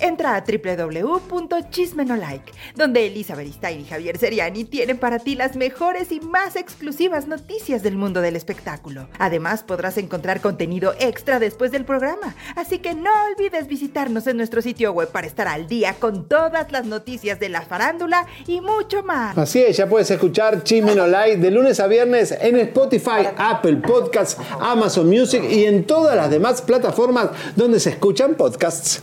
Speaker 27: Entra a www.chismenolike, donde Elisa Beristain y Javier Seriani tienen para ti las mejores y más exclusivas noticias del mundo del espectáculo. Además, podrás encontrar contenido extra después del programa, así que no olvides visitarnos en nuestro sitio web para estar al día con todas las noticias de la farándula y mucho más.
Speaker 11: Así es, ya puedes escuchar Chismenolike de lunes a viernes en Spotify, Apple Podcasts, Amazon Music y en todas las demás plataformas donde se escuchan podcasts.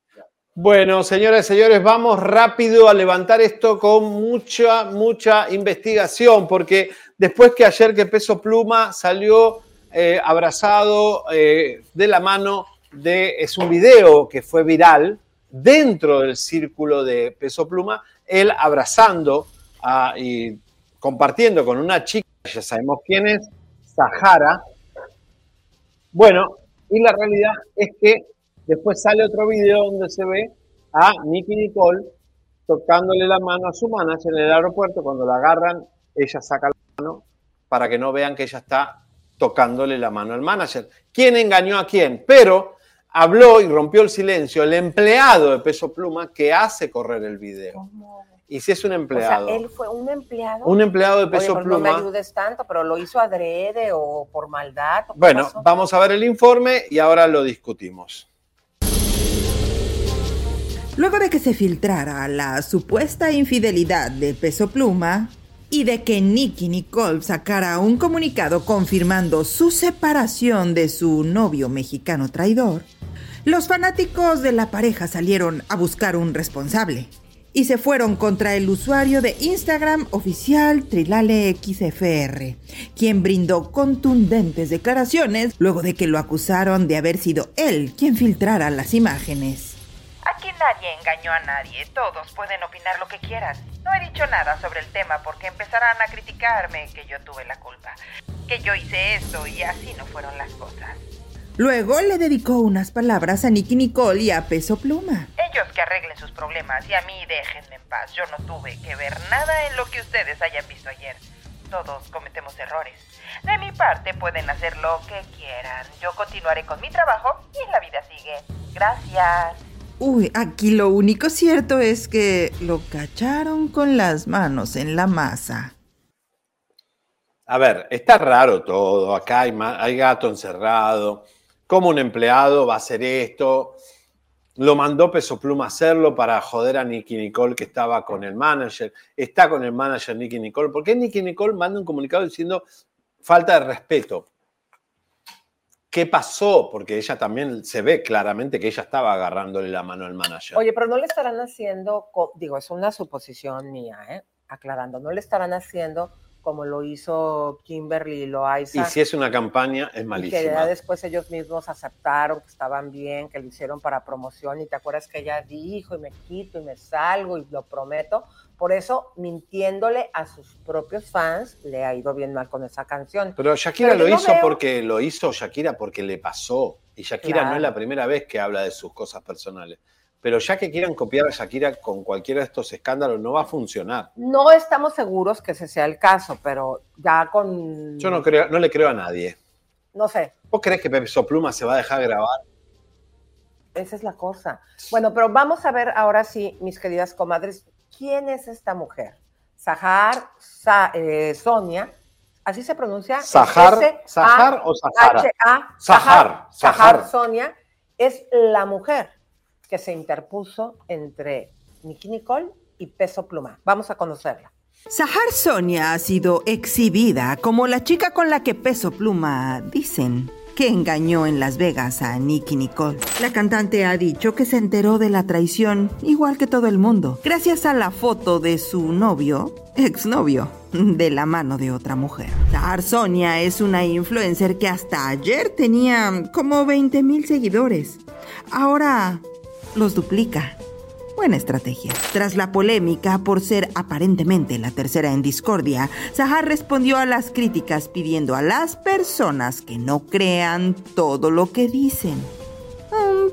Speaker 1: Bueno, señoras y señores, vamos rápido a levantar esto con mucha, mucha investigación, porque después que ayer que Peso Pluma salió eh, abrazado eh, de la mano de, es un video que fue viral dentro del círculo de Peso Pluma, él abrazando y compartiendo con una chica, ya sabemos quién es, Sahara. Bueno, y la realidad es que después sale otro video donde se ve a Nicky Nicole tocándole la mano a su manager en el aeropuerto. Cuando la agarran, ella saca la mano para que no vean que ella está tocándole la mano al manager. ¿Quién engañó a quién? Pero habló y rompió el silencio el empleado de Peso Pluma que hace correr el video. Y si es un empleado,
Speaker 2: O sea, él fue un empleado.
Speaker 1: un empleado de
Speaker 2: Oye,
Speaker 1: Peso
Speaker 2: pero No me
Speaker 1: Pluma.
Speaker 2: ayudes tanto, pero lo hizo adrede o por maldad. ¿o qué
Speaker 1: Bueno, vamos a ver el informe y ahora lo discutimos.
Speaker 27: Luego de que se filtrara la supuesta infidelidad de Peso Pluma y de que Nicky Nicole sacara un comunicado confirmando su separación de su novio mexicano traidor, los fanáticos de la pareja salieron a buscar un responsable y se fueron contra el usuario de Instagram oficial TrilalexFR, quien brindó contundentes declaraciones luego de que lo acusaron de haber sido él quien filtrara las imágenes.
Speaker 28: Nadie engañó a nadie, todos pueden opinar lo que quieran. No he dicho nada sobre el tema porque empezarán a criticarme que yo tuve la culpa, que yo hice esto y así no fueron las cosas.
Speaker 27: Luego le dedicó unas palabras a Nicky Nicole y a Peso Pluma.
Speaker 28: Ellos que arreglen sus problemas y a mí déjenme en paz. Yo no tuve que ver nada en lo que ustedes hayan visto ayer. Todos cometemos errores. De mi parte pueden hacer lo que quieran. Yo continuaré con mi trabajo y la vida sigue. Gracias.
Speaker 27: Uy, aquí lo único cierto es que lo cacharon con las manos en la masa.
Speaker 1: A ver, está raro todo. Acá hay, gato encerrado. ¿Cómo un empleado va a hacer esto? Lo mandó Peso Pluma a hacerlo para joder a Nicky Nicole que estaba con el manager. Está con el manager Nicky Nicole. ¿Por qué Nicky Nicole manda un comunicado diciendo falta de respeto? ¿Qué pasó? Porque ella también se ve claramente que ella estaba agarrándole la mano al manager.
Speaker 2: Oye, pero no le estarán haciendo, digo, es una suposición mía, ¿eh? aclarando, no le estarán haciendo como lo hizo Kimberly Loaiza.
Speaker 1: y si es una campaña, es
Speaker 2: y que ya
Speaker 1: malísima.
Speaker 2: después ellos mismos aceptaron que estaban bien, que lo hicieron para promoción y te acuerdas que ella dijo y me quito y me salgo y lo prometo. Por eso, mintiéndole a sus propios fans, le ha ido bien mal con esa canción.
Speaker 1: Pero Shakira
Speaker 2: Pero
Speaker 1: lo hizo
Speaker 2: veo-
Speaker 1: porque lo hizo Shakira porque le pasó. Y Shakira no es la primera vez que habla de sus cosas personales. Pero ya que quieran copiar a Shakira con cualquiera de estos escándalos, no va a funcionar.
Speaker 2: No estamos seguros que ese sea el caso, pero ya con...
Speaker 1: Yo no creo, no le creo a nadie.
Speaker 2: No sé,
Speaker 1: ¿Vos crees que Peso Pluma se va a dejar grabar?
Speaker 2: esa es la cosa. Bueno, pero vamos a ver ahora sí, mis queridas comadres, ¿quién es esta mujer? Sahar Sa- eh, Sonia, ¿así se pronuncia?
Speaker 1: Sahar- Sahar o Sahara?
Speaker 2: H-A-
Speaker 1: Sahar,
Speaker 2: Sahar
Speaker 1: Sahar.
Speaker 2: Sonia es la mujer que se interpuso entre Nicky Nicole y Peso Pluma. Vamos a conocerla.
Speaker 27: Sahar Sonia ha sido exhibida como la chica con la que Peso Pluma dicen que engañó en Las Vegas a Nicky Nicole. La cantante ha dicho que se enteró de la traición igual que todo el mundo, gracias a la foto de su novio, exnovio, de la mano de otra mujer. Sahar Sonia es una influencer que hasta ayer tenía como 20 mil seguidores. Ahora los duplica. Buena estrategia. Tras la polémica por ser aparentemente la tercera en discordia, Sahar respondió a las críticas pidiendo a las personas que no crean todo lo que dicen.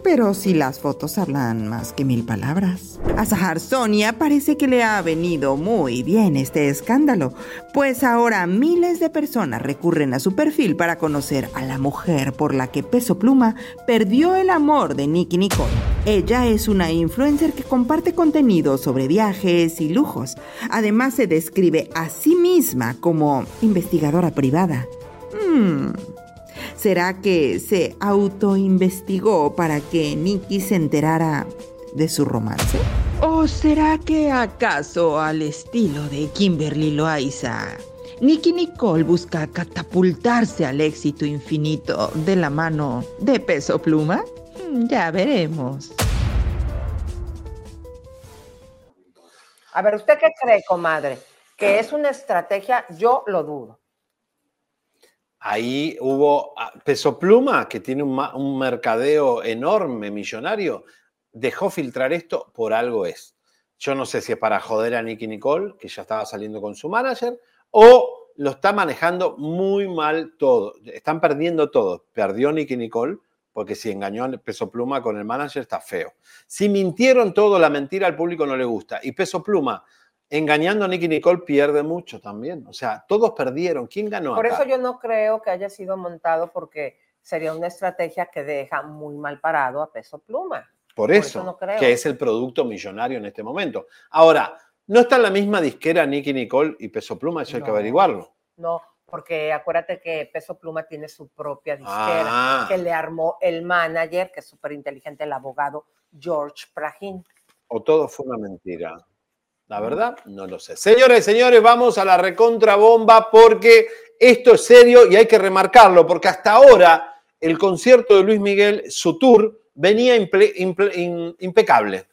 Speaker 27: Pero si las fotos hablan más que mil palabras. A Sahar Sonia parece que le ha venido muy bien este escándalo, pues ahora miles de personas recurren a su perfil para conocer a la mujer por la que Peso Pluma perdió el amor de Nicky Nicole. Ella es una influencer que comparte contenido sobre viajes y lujos. Además se describe a sí misma como investigadora privada. Hmm. ¿Será que se autoinvestigó para que Nicky se enterara de su romance? ¿O será que acaso al estilo de Kimberly Loaiza, Nicky Nicole busca catapultarse al éxito infinito de la mano de peso pluma? Mm, Ya veremos.
Speaker 2: A ver, ¿usted qué cree, comadre? ¿Que es una estrategia? Yo lo dudo.
Speaker 1: Ahí hubo ah, Peso Pluma, que tiene un, mercadeo enorme, millonario, dejó filtrar esto, por algo es. Yo no sé si es para joder a Nicky Nicole, que ya estaba saliendo con su manager, o lo está manejando muy mal todo. Están perdiendo todo. Perdió Nicky Nicole, porque si engañó a Peso Pluma con el manager está feo. Si mintieron todo, la mentira al público no le gusta. Y Peso Pluma, engañando a Nicky Nicole, pierde mucho también. O sea, todos perdieron. ¿Quién ganó
Speaker 2: Por
Speaker 1: acá?
Speaker 2: eso yo no creo que haya sido montado porque sería una estrategia que deja muy mal parado a peso pluma.
Speaker 1: Por eso,
Speaker 2: no creo.
Speaker 1: que es el producto millonario en este momento. Ahora, no está en la misma disquera Nicky Nicole y Peso Pluma, eso hay que averiguarlo.
Speaker 2: No, porque acuérdate que Peso Pluma tiene su propia disquera
Speaker 1: Ah.
Speaker 2: que le armó el manager, que es súper inteligente, el abogado George Prahin.
Speaker 1: O todo fue una mentira. La verdad, no lo sé. Señores, señores, vamos a la recontrabomba porque esto es serio y hay que remarcarlo, porque hasta ahora el concierto de Luis Miguel, su tour, venía impecable.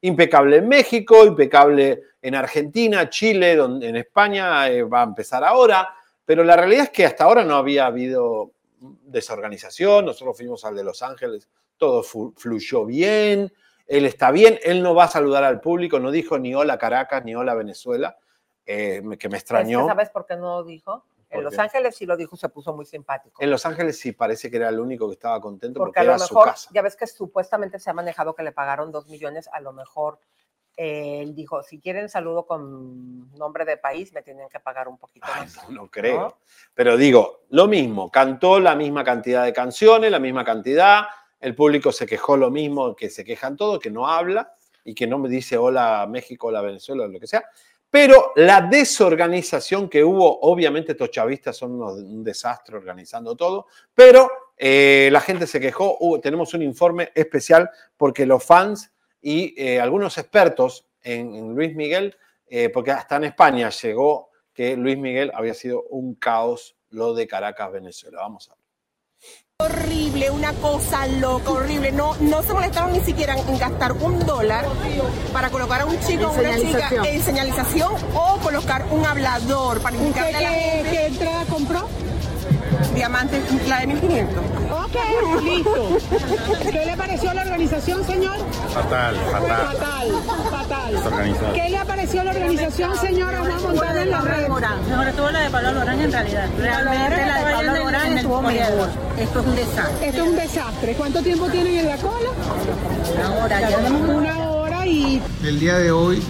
Speaker 1: Impecable en México, impecable en Argentina, Chile, en España eh, va a empezar ahora, pero la realidad es que hasta ahora no había habido desorganización, nosotros fuimos al de Los Ángeles, todo fluyó bien, él está bien, él no va a saludar al público, no dijo ni hola Caracas, ni hola Venezuela, eh, que me
Speaker 2: Es
Speaker 1: extrañó.
Speaker 2: que, ¿Sabes por qué no lo dijo? En
Speaker 1: ¿Por
Speaker 2: Los? Ángeles sí lo dijo, se puso muy simpático.
Speaker 1: En Los Ángeles sí parece que era el único que estaba contento porque,
Speaker 2: Porque a lo
Speaker 1: era su
Speaker 2: mejor,
Speaker 1: casa.
Speaker 2: ya ves que supuestamente se ha manejado que le pagaron dos millones, a lo mejor eh, él dijo, si quieren saludo con nombre de país, me tienen que pagar un poquito más.
Speaker 1: No creo. Pero digo, lo mismo, cantó la misma cantidad de canciones, la misma cantidad, el público se quejó lo mismo que se quejan todos, que no habla y que no me dice hola México, hola Venezuela, lo que sea. Pero la desorganización que hubo, obviamente estos chavistas son un desastre organizando todo, pero eh, la gente se quejó, tenemos un informe especial porque los fans y eh, algunos expertos en, en Luis Miguel, eh, porque hasta en España llegó que Luis Miguel había sido un caos lo de Caracas, Venezuela. Vamos a ver.
Speaker 29: Horrible, una cosa loca, horrible. No, no se molestaron ni siquiera en gastar un dólar para colocar a un chico o una chica en señalización o colocar un hablador para
Speaker 8: ¿Usted
Speaker 29: indicarle a la gente.
Speaker 8: qué entrada compró?
Speaker 29: Diamante, la de 1500.
Speaker 8: Ok, listo. ¿Qué le pareció la organización, señor?
Speaker 30: Fatal, fatal.
Speaker 8: Fatal, fatal. ¿Qué le pareció la organización, señora Juan Montana en la red?
Speaker 31: Mejor estuvo la de Pablo Alborán en realidad. Realmente la de Pablo Alborán estuvo mejor. Esto es un desastre.
Speaker 8: Esto es un desastre. ¿Cuánto tiempo tienen en la cola?
Speaker 31: Una hora, ya
Speaker 8: Una hora y
Speaker 32: El día de hoy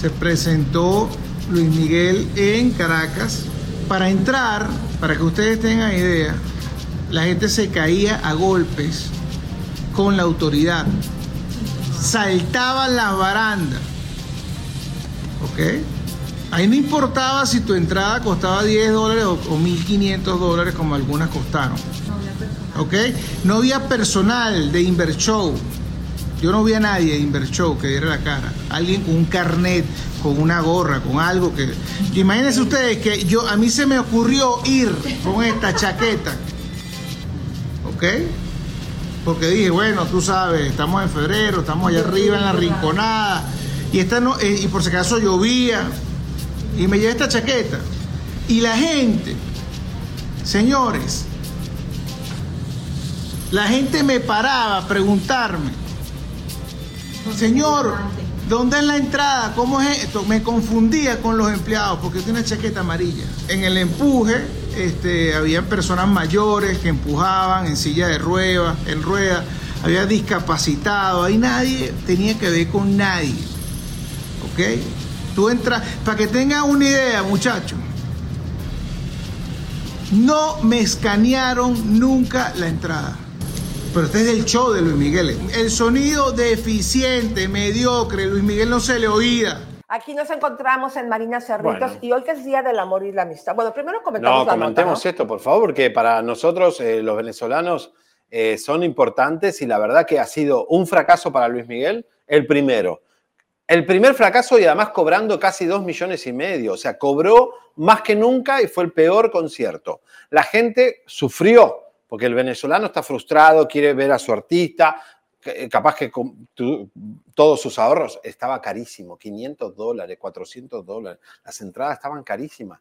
Speaker 32: se presentó Luis Miguel en Caracas. Para entrar, para que ustedes tengan idea, la gente se caía a golpes con la autoridad. Saltaban las barandas. ¿Ok? Ahí no importaba si tu entrada costaba 10 dólares o, o 1.500 dólares como algunas costaron. ¿Ok? No había personal de Invershow. Yo no vi a nadie de Invershow que diera la cara. Alguien con un carnet, con una gorra, con algo que. Imagínense ustedes que yo a mí se me ocurrió ir con esta chaqueta. ¿Ok? Porque dije, bueno, tú sabes, estamos en febrero, estamos allá arriba en la rinconada. Y esta no, eh, y por si acaso llovía. Y me llevé esta chaqueta. Y la gente, señores, la gente me paraba a preguntarme señor, ¿dónde es la entrada? ¿Cómo es esto? Me confundía con los empleados porque tiene chaqueta amarilla. En el empuje, este, había personas mayores que empujaban en silla de ruedas, en ruedas, había discapacitados, ahí nadie tenía que ver con nadie. ¿Ok? Tú entras, para que tengan una idea, muchachos. No me escanearon nunca la entrada. Pero este es el show de Luis Miguel. El sonido deficiente, mediocre, Luis Miguel no se le oía.
Speaker 2: Aquí nos encontramos en Marina Cerritos
Speaker 1: Bueno.
Speaker 2: y hoy que es Día del Amor y la Amistad. Bueno, primero comentamos
Speaker 1: No,
Speaker 2: la nota,
Speaker 1: comentemos
Speaker 2: ¿no?
Speaker 1: esto, por favor, porque para nosotros, eh, los venezolanos, eh, son importantes y la verdad que ha sido un fracaso para Luis Miguel, el primero. El primer fracaso y además cobrando casi dos millones y medio. O sea, cobró más que nunca y fue el peor concierto. La gente sufrió porque el venezolano está frustrado, quiere ver a su artista, que- capaz que con tu- todos sus ahorros estaba carísimo, 500 dólares, 400 dólares. Las entradas estaban carísimas.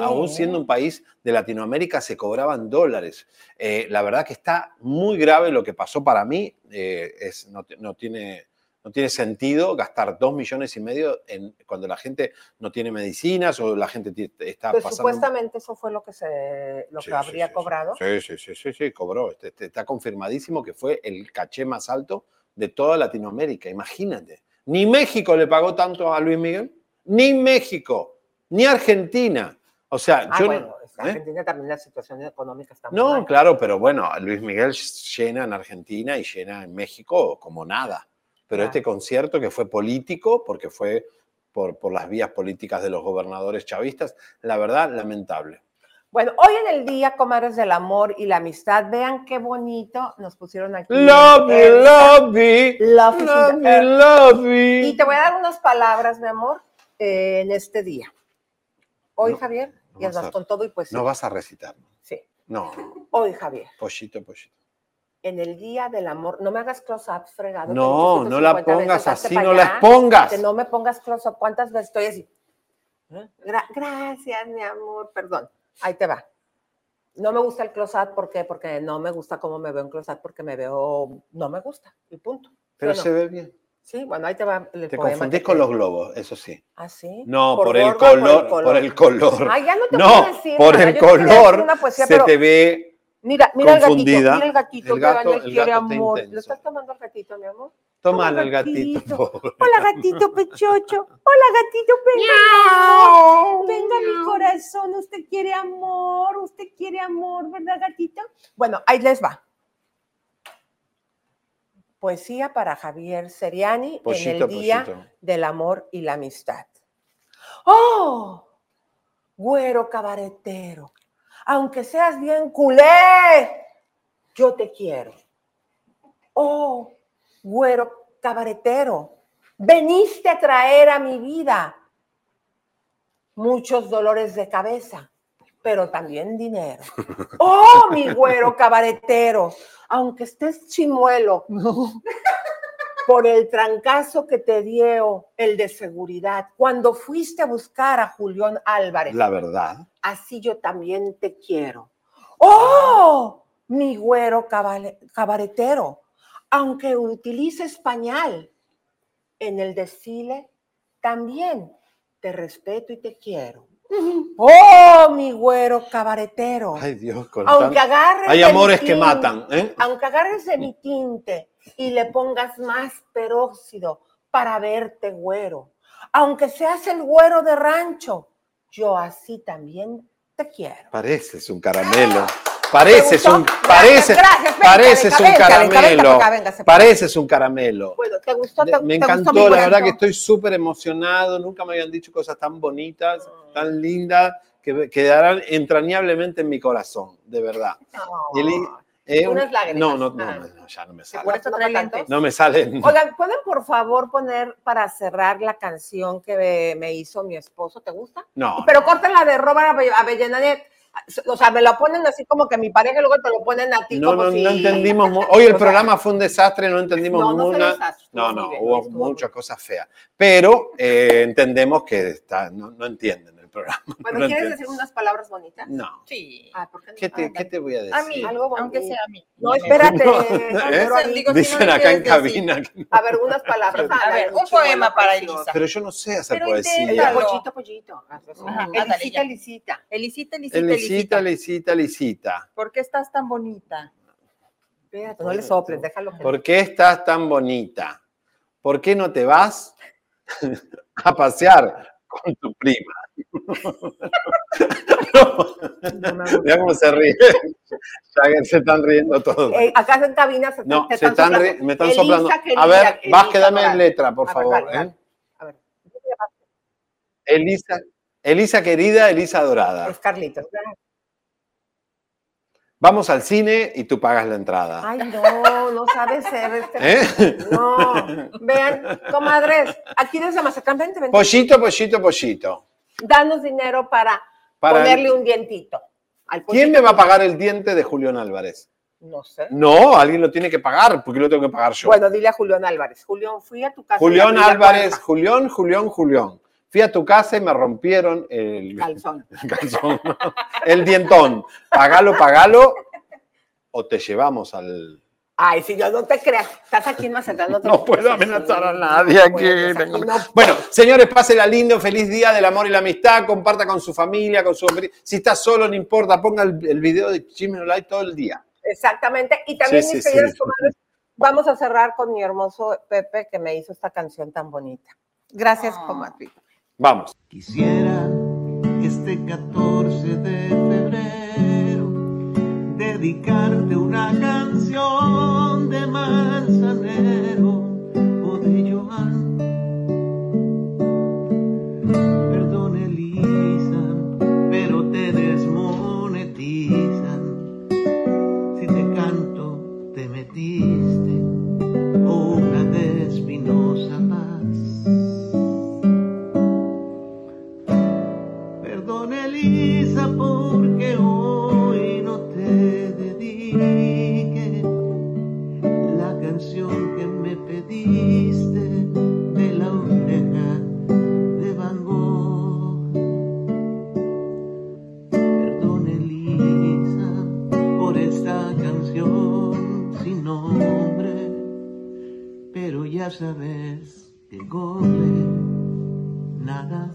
Speaker 1: Aún siendo un país de Latinoamérica se cobraban dólares. Eh, la verdad que está muy grave lo que pasó para mí. eh, es, no, no tiene, no tiene sentido gastar dos millones y medio en, cuando la gente no tiene medicinas o la gente está
Speaker 2: Pues
Speaker 1: pasando...
Speaker 2: supuestamente eso fue lo que se lo
Speaker 1: Sí,
Speaker 2: que habría
Speaker 1: sí,
Speaker 2: cobrado.
Speaker 1: Sí, sí, sí, sí, sí, cobró. Este- este- está confirmadísimo que fue el caché más alto de toda Latinoamérica. Imagínate. Ni México le pagó tanto a Luis Miguel, ni México, ni Argentina. O sea,
Speaker 2: Ah,
Speaker 1: yo
Speaker 2: bueno,
Speaker 1: ¿eh?
Speaker 2: Argentina también la situación económica está muy
Speaker 1: No,
Speaker 2: mal.
Speaker 1: claro, pero bueno, Luis Miguel llena en Argentina y llena en México como nada. Pero este concierto que fue político, porque fue por, por las vías políticas de los gobernadores chavistas, la verdad, lamentable.
Speaker 2: Bueno, hoy en el día, comadres del amor y la amistad, vean qué bonito nos pusieron aquí.
Speaker 1: Love me, love me,
Speaker 2: Love
Speaker 1: love me, love me.
Speaker 2: Y te voy a dar unas palabras, mi amor, eh, en este día. Hoy,
Speaker 1: No,
Speaker 2: Javier, y
Speaker 1: vas
Speaker 2: vas
Speaker 1: a-
Speaker 2: con todo y pues
Speaker 1: No vas a recitar.
Speaker 2: Sí.
Speaker 1: No,
Speaker 2: Hoy, Javier,
Speaker 1: pollito, pollito.
Speaker 2: En el día del amor, no me hagas close-ups, fregado.
Speaker 1: No, no la
Speaker 2: 150
Speaker 1: pongas
Speaker 2: veces,
Speaker 1: así, no la
Speaker 2: allá,
Speaker 1: expongas.
Speaker 2: Que no me pongas close-up. ¿Cuántas veces estoy así? ¿Eh? Gra- gracias, mi amor, perdón. Ahí te va. No me gusta el close-up, ¿por qué? Porque no me gusta cómo me veo en close-up, porque me veo, no me gusta, y punto.
Speaker 1: Pero
Speaker 2: ¿Sí o
Speaker 1: se ve bien.
Speaker 2: Sí, bueno, ahí te va el
Speaker 1: Te confundís con los globos, eso sí.
Speaker 2: ¿Ah, sí?
Speaker 1: No, por, el,
Speaker 2: gorda,
Speaker 1: color, por el color.
Speaker 2: Ay, ya no te
Speaker 1: No,
Speaker 2: puedo decir
Speaker 1: por
Speaker 2: nada,
Speaker 1: el
Speaker 2: yo
Speaker 1: color
Speaker 2: una poesía,
Speaker 1: se
Speaker 2: pero-
Speaker 1: te ve
Speaker 2: Mira, mira el gatito,
Speaker 1: confundida.
Speaker 2: mira el gatito,
Speaker 1: El
Speaker 2: que
Speaker 1: gato-
Speaker 2: baña y
Speaker 1: el
Speaker 2: quiere amor.
Speaker 1: intenso.
Speaker 2: ¿Lo estás tomando al gatito, mi amor?
Speaker 1: Tómalo el
Speaker 2: gatito. Hola, gatito pechocho. Hola, gatito, amor. Venga, mi corazón. Usted quiere amor, usted quiere amor, ¿verdad, gatito? Bueno, ahí les va. Poesía para Javier Seriani en el Día del Amor y la Amistad. ¡Oh! Güero cabaretero, aunque seas bien culé, yo te quiero. Oh, güero cabaretero, veniste a traer a mi vida muchos dolores de cabeza, pero también dinero. Oh, mi güero cabaretero, aunque estés chimuelo por el trancazo que te dio el de seguridad cuando fuiste a buscar a Julián Álvarez.
Speaker 1: La verdad.
Speaker 2: Así yo también te quiero. ¡Oh! Mi güero cabaretero, aunque utilice español en el desfile, también te respeto y te quiero. ¡Oh, mi güero cabaretero!
Speaker 1: Ay, Dios, con
Speaker 2: Aunque
Speaker 1: tan-
Speaker 2: agarres
Speaker 1: Hay amores que matan, ¿eh?
Speaker 2: Aunque agarres de mi tinte y le pongas más peróxido para verte güero. Aunque seas el güero de rancho, yo así también te quiero.
Speaker 1: Pareces un caramelo. Pareces un, pareces,
Speaker 2: gracias, venga,
Speaker 1: pareces
Speaker 2: venga,
Speaker 1: un
Speaker 2: venga, venga, venga
Speaker 1: caramelo.
Speaker 2: acá.
Speaker 1: Pareces un caramelo.
Speaker 2: Bueno, ¿te gustó? ¿Te-
Speaker 1: me
Speaker 2: te gustó
Speaker 1: encantó, la verdad que estoy súper emocionado. Nunca me habían dicho cosas tan bonitas, tan lindas, que quedarán entrañablemente en mi corazón, de verdad. Y el- eh,
Speaker 2: Unas lágrimas.
Speaker 1: no, no, no,
Speaker 2: Ah.
Speaker 1: no, ya no me
Speaker 2: ¿Por
Speaker 1: sale. No me salen.
Speaker 2: Oigan, ¿pueden por favor poner para cerrar la canción que me, hizo mi esposo? ¿Te gusta?
Speaker 1: No.
Speaker 2: Pero corten la de Robert Ave- Avellanet. O sea, me lo ponen así como que mi pareja y luego te lo ponen a ti
Speaker 1: No,
Speaker 2: como
Speaker 1: no,
Speaker 2: si...
Speaker 1: no entendimos. Hoy el programa fue un desastre, no entendimos
Speaker 2: No, no
Speaker 1: una.
Speaker 2: desastre,
Speaker 1: No, hubo muchas cosas feas. Pero eh, entendemos que está, no, no entienden el el programa.
Speaker 2: Bueno,
Speaker 1: No
Speaker 2: ¿quieres decir unas palabras bonitas?
Speaker 1: No.
Speaker 2: Sí. Ah, ¿por qué no?
Speaker 1: ¿Qué te, qué te voy a decir?
Speaker 2: A mí, algo bonito.
Speaker 11: aunque sea a mí.
Speaker 2: No, espérate.
Speaker 1: No, ¿eh? Dicen acá en cabina. que-
Speaker 2: A ver, unas palabras.
Speaker 11: A ver, un poema para. Elisa.
Speaker 1: Pero yo no sé hacer
Speaker 11: Pero
Speaker 1: poesía.
Speaker 2: Pollito, pollito. Elisita. Elisita.
Speaker 11: Elisita, Elisita,
Speaker 1: Elisita, Elisita, Elisita.
Speaker 11: ¿Por qué estás tan bonita?
Speaker 2: Espérate, no le soples, déjalo.
Speaker 1: ¿Por qué estás tan bonita? ¿Por qué no te vas a pasear con tu prima? Mira cómo se ríe. Ya se están riendo todos.
Speaker 2: Eh, acá en cabina se,
Speaker 1: No,
Speaker 2: te
Speaker 1: se están me están
Speaker 2: Elisa,
Speaker 1: soplando.
Speaker 2: querida,
Speaker 1: A ver, vas que dame
Speaker 2: Doral.
Speaker 1: letra, por favor. ¿eh?
Speaker 2: A ver.
Speaker 1: Elisa, Elisa querida, Elisa dorada.
Speaker 2: Es Carlitos.
Speaker 1: Vamos al cine y tú pagas la entrada.
Speaker 2: Ay, no, no sabes ser este.
Speaker 1: ¿Eh?
Speaker 2: No. Vean, comadres, aquí desde Mazatlán, vente, vente.
Speaker 1: Pollito, pollito, pollito.
Speaker 2: Danos dinero para,
Speaker 1: Para-
Speaker 2: ponerle un dientito. al
Speaker 1: ¿Quién me va a pagar el diente de Julián Álvarez?
Speaker 2: No sé.
Speaker 1: No, alguien lo tiene que pagar, porque lo tengo que pagar yo.
Speaker 2: Bueno, dile a Julián Álvarez. Julián, fui a tu casa.
Speaker 1: Julián Álvarez. Julián, Julián, Julián. Fui a tu casa y me rompieron el
Speaker 2: Calzón.
Speaker 1: el calzón, el dientón. Pagalo, pagalo, o te llevamos al.
Speaker 2: Ay, si yo no te creas. Estás aquí en Mazatlán. No, te
Speaker 1: No puedo amenazar a nadie aquí.
Speaker 2: no
Speaker 1: Bueno, señores, pásela lindo, feliz día del amor y la amistad, comparta con su familia, con su... Si está solo, no importa, ponga el, el video de Chisme Live todo el día.
Speaker 2: Exactamente. Y también,
Speaker 1: Sí,
Speaker 2: mis
Speaker 1: sí,
Speaker 2: queridas
Speaker 1: sí.
Speaker 2: comadres, vamos a cerrar con mi hermoso Pepe que me hizo esta canción tan bonita. Gracias, comadre.
Speaker 1: Vamos.
Speaker 3: Quisiera este 14 de febrero dedicarte una canción de manzanero de la oreja de Van Gogh. Perdón Elisa por esta canción sin nombre, pero ya sabes que gobe nada.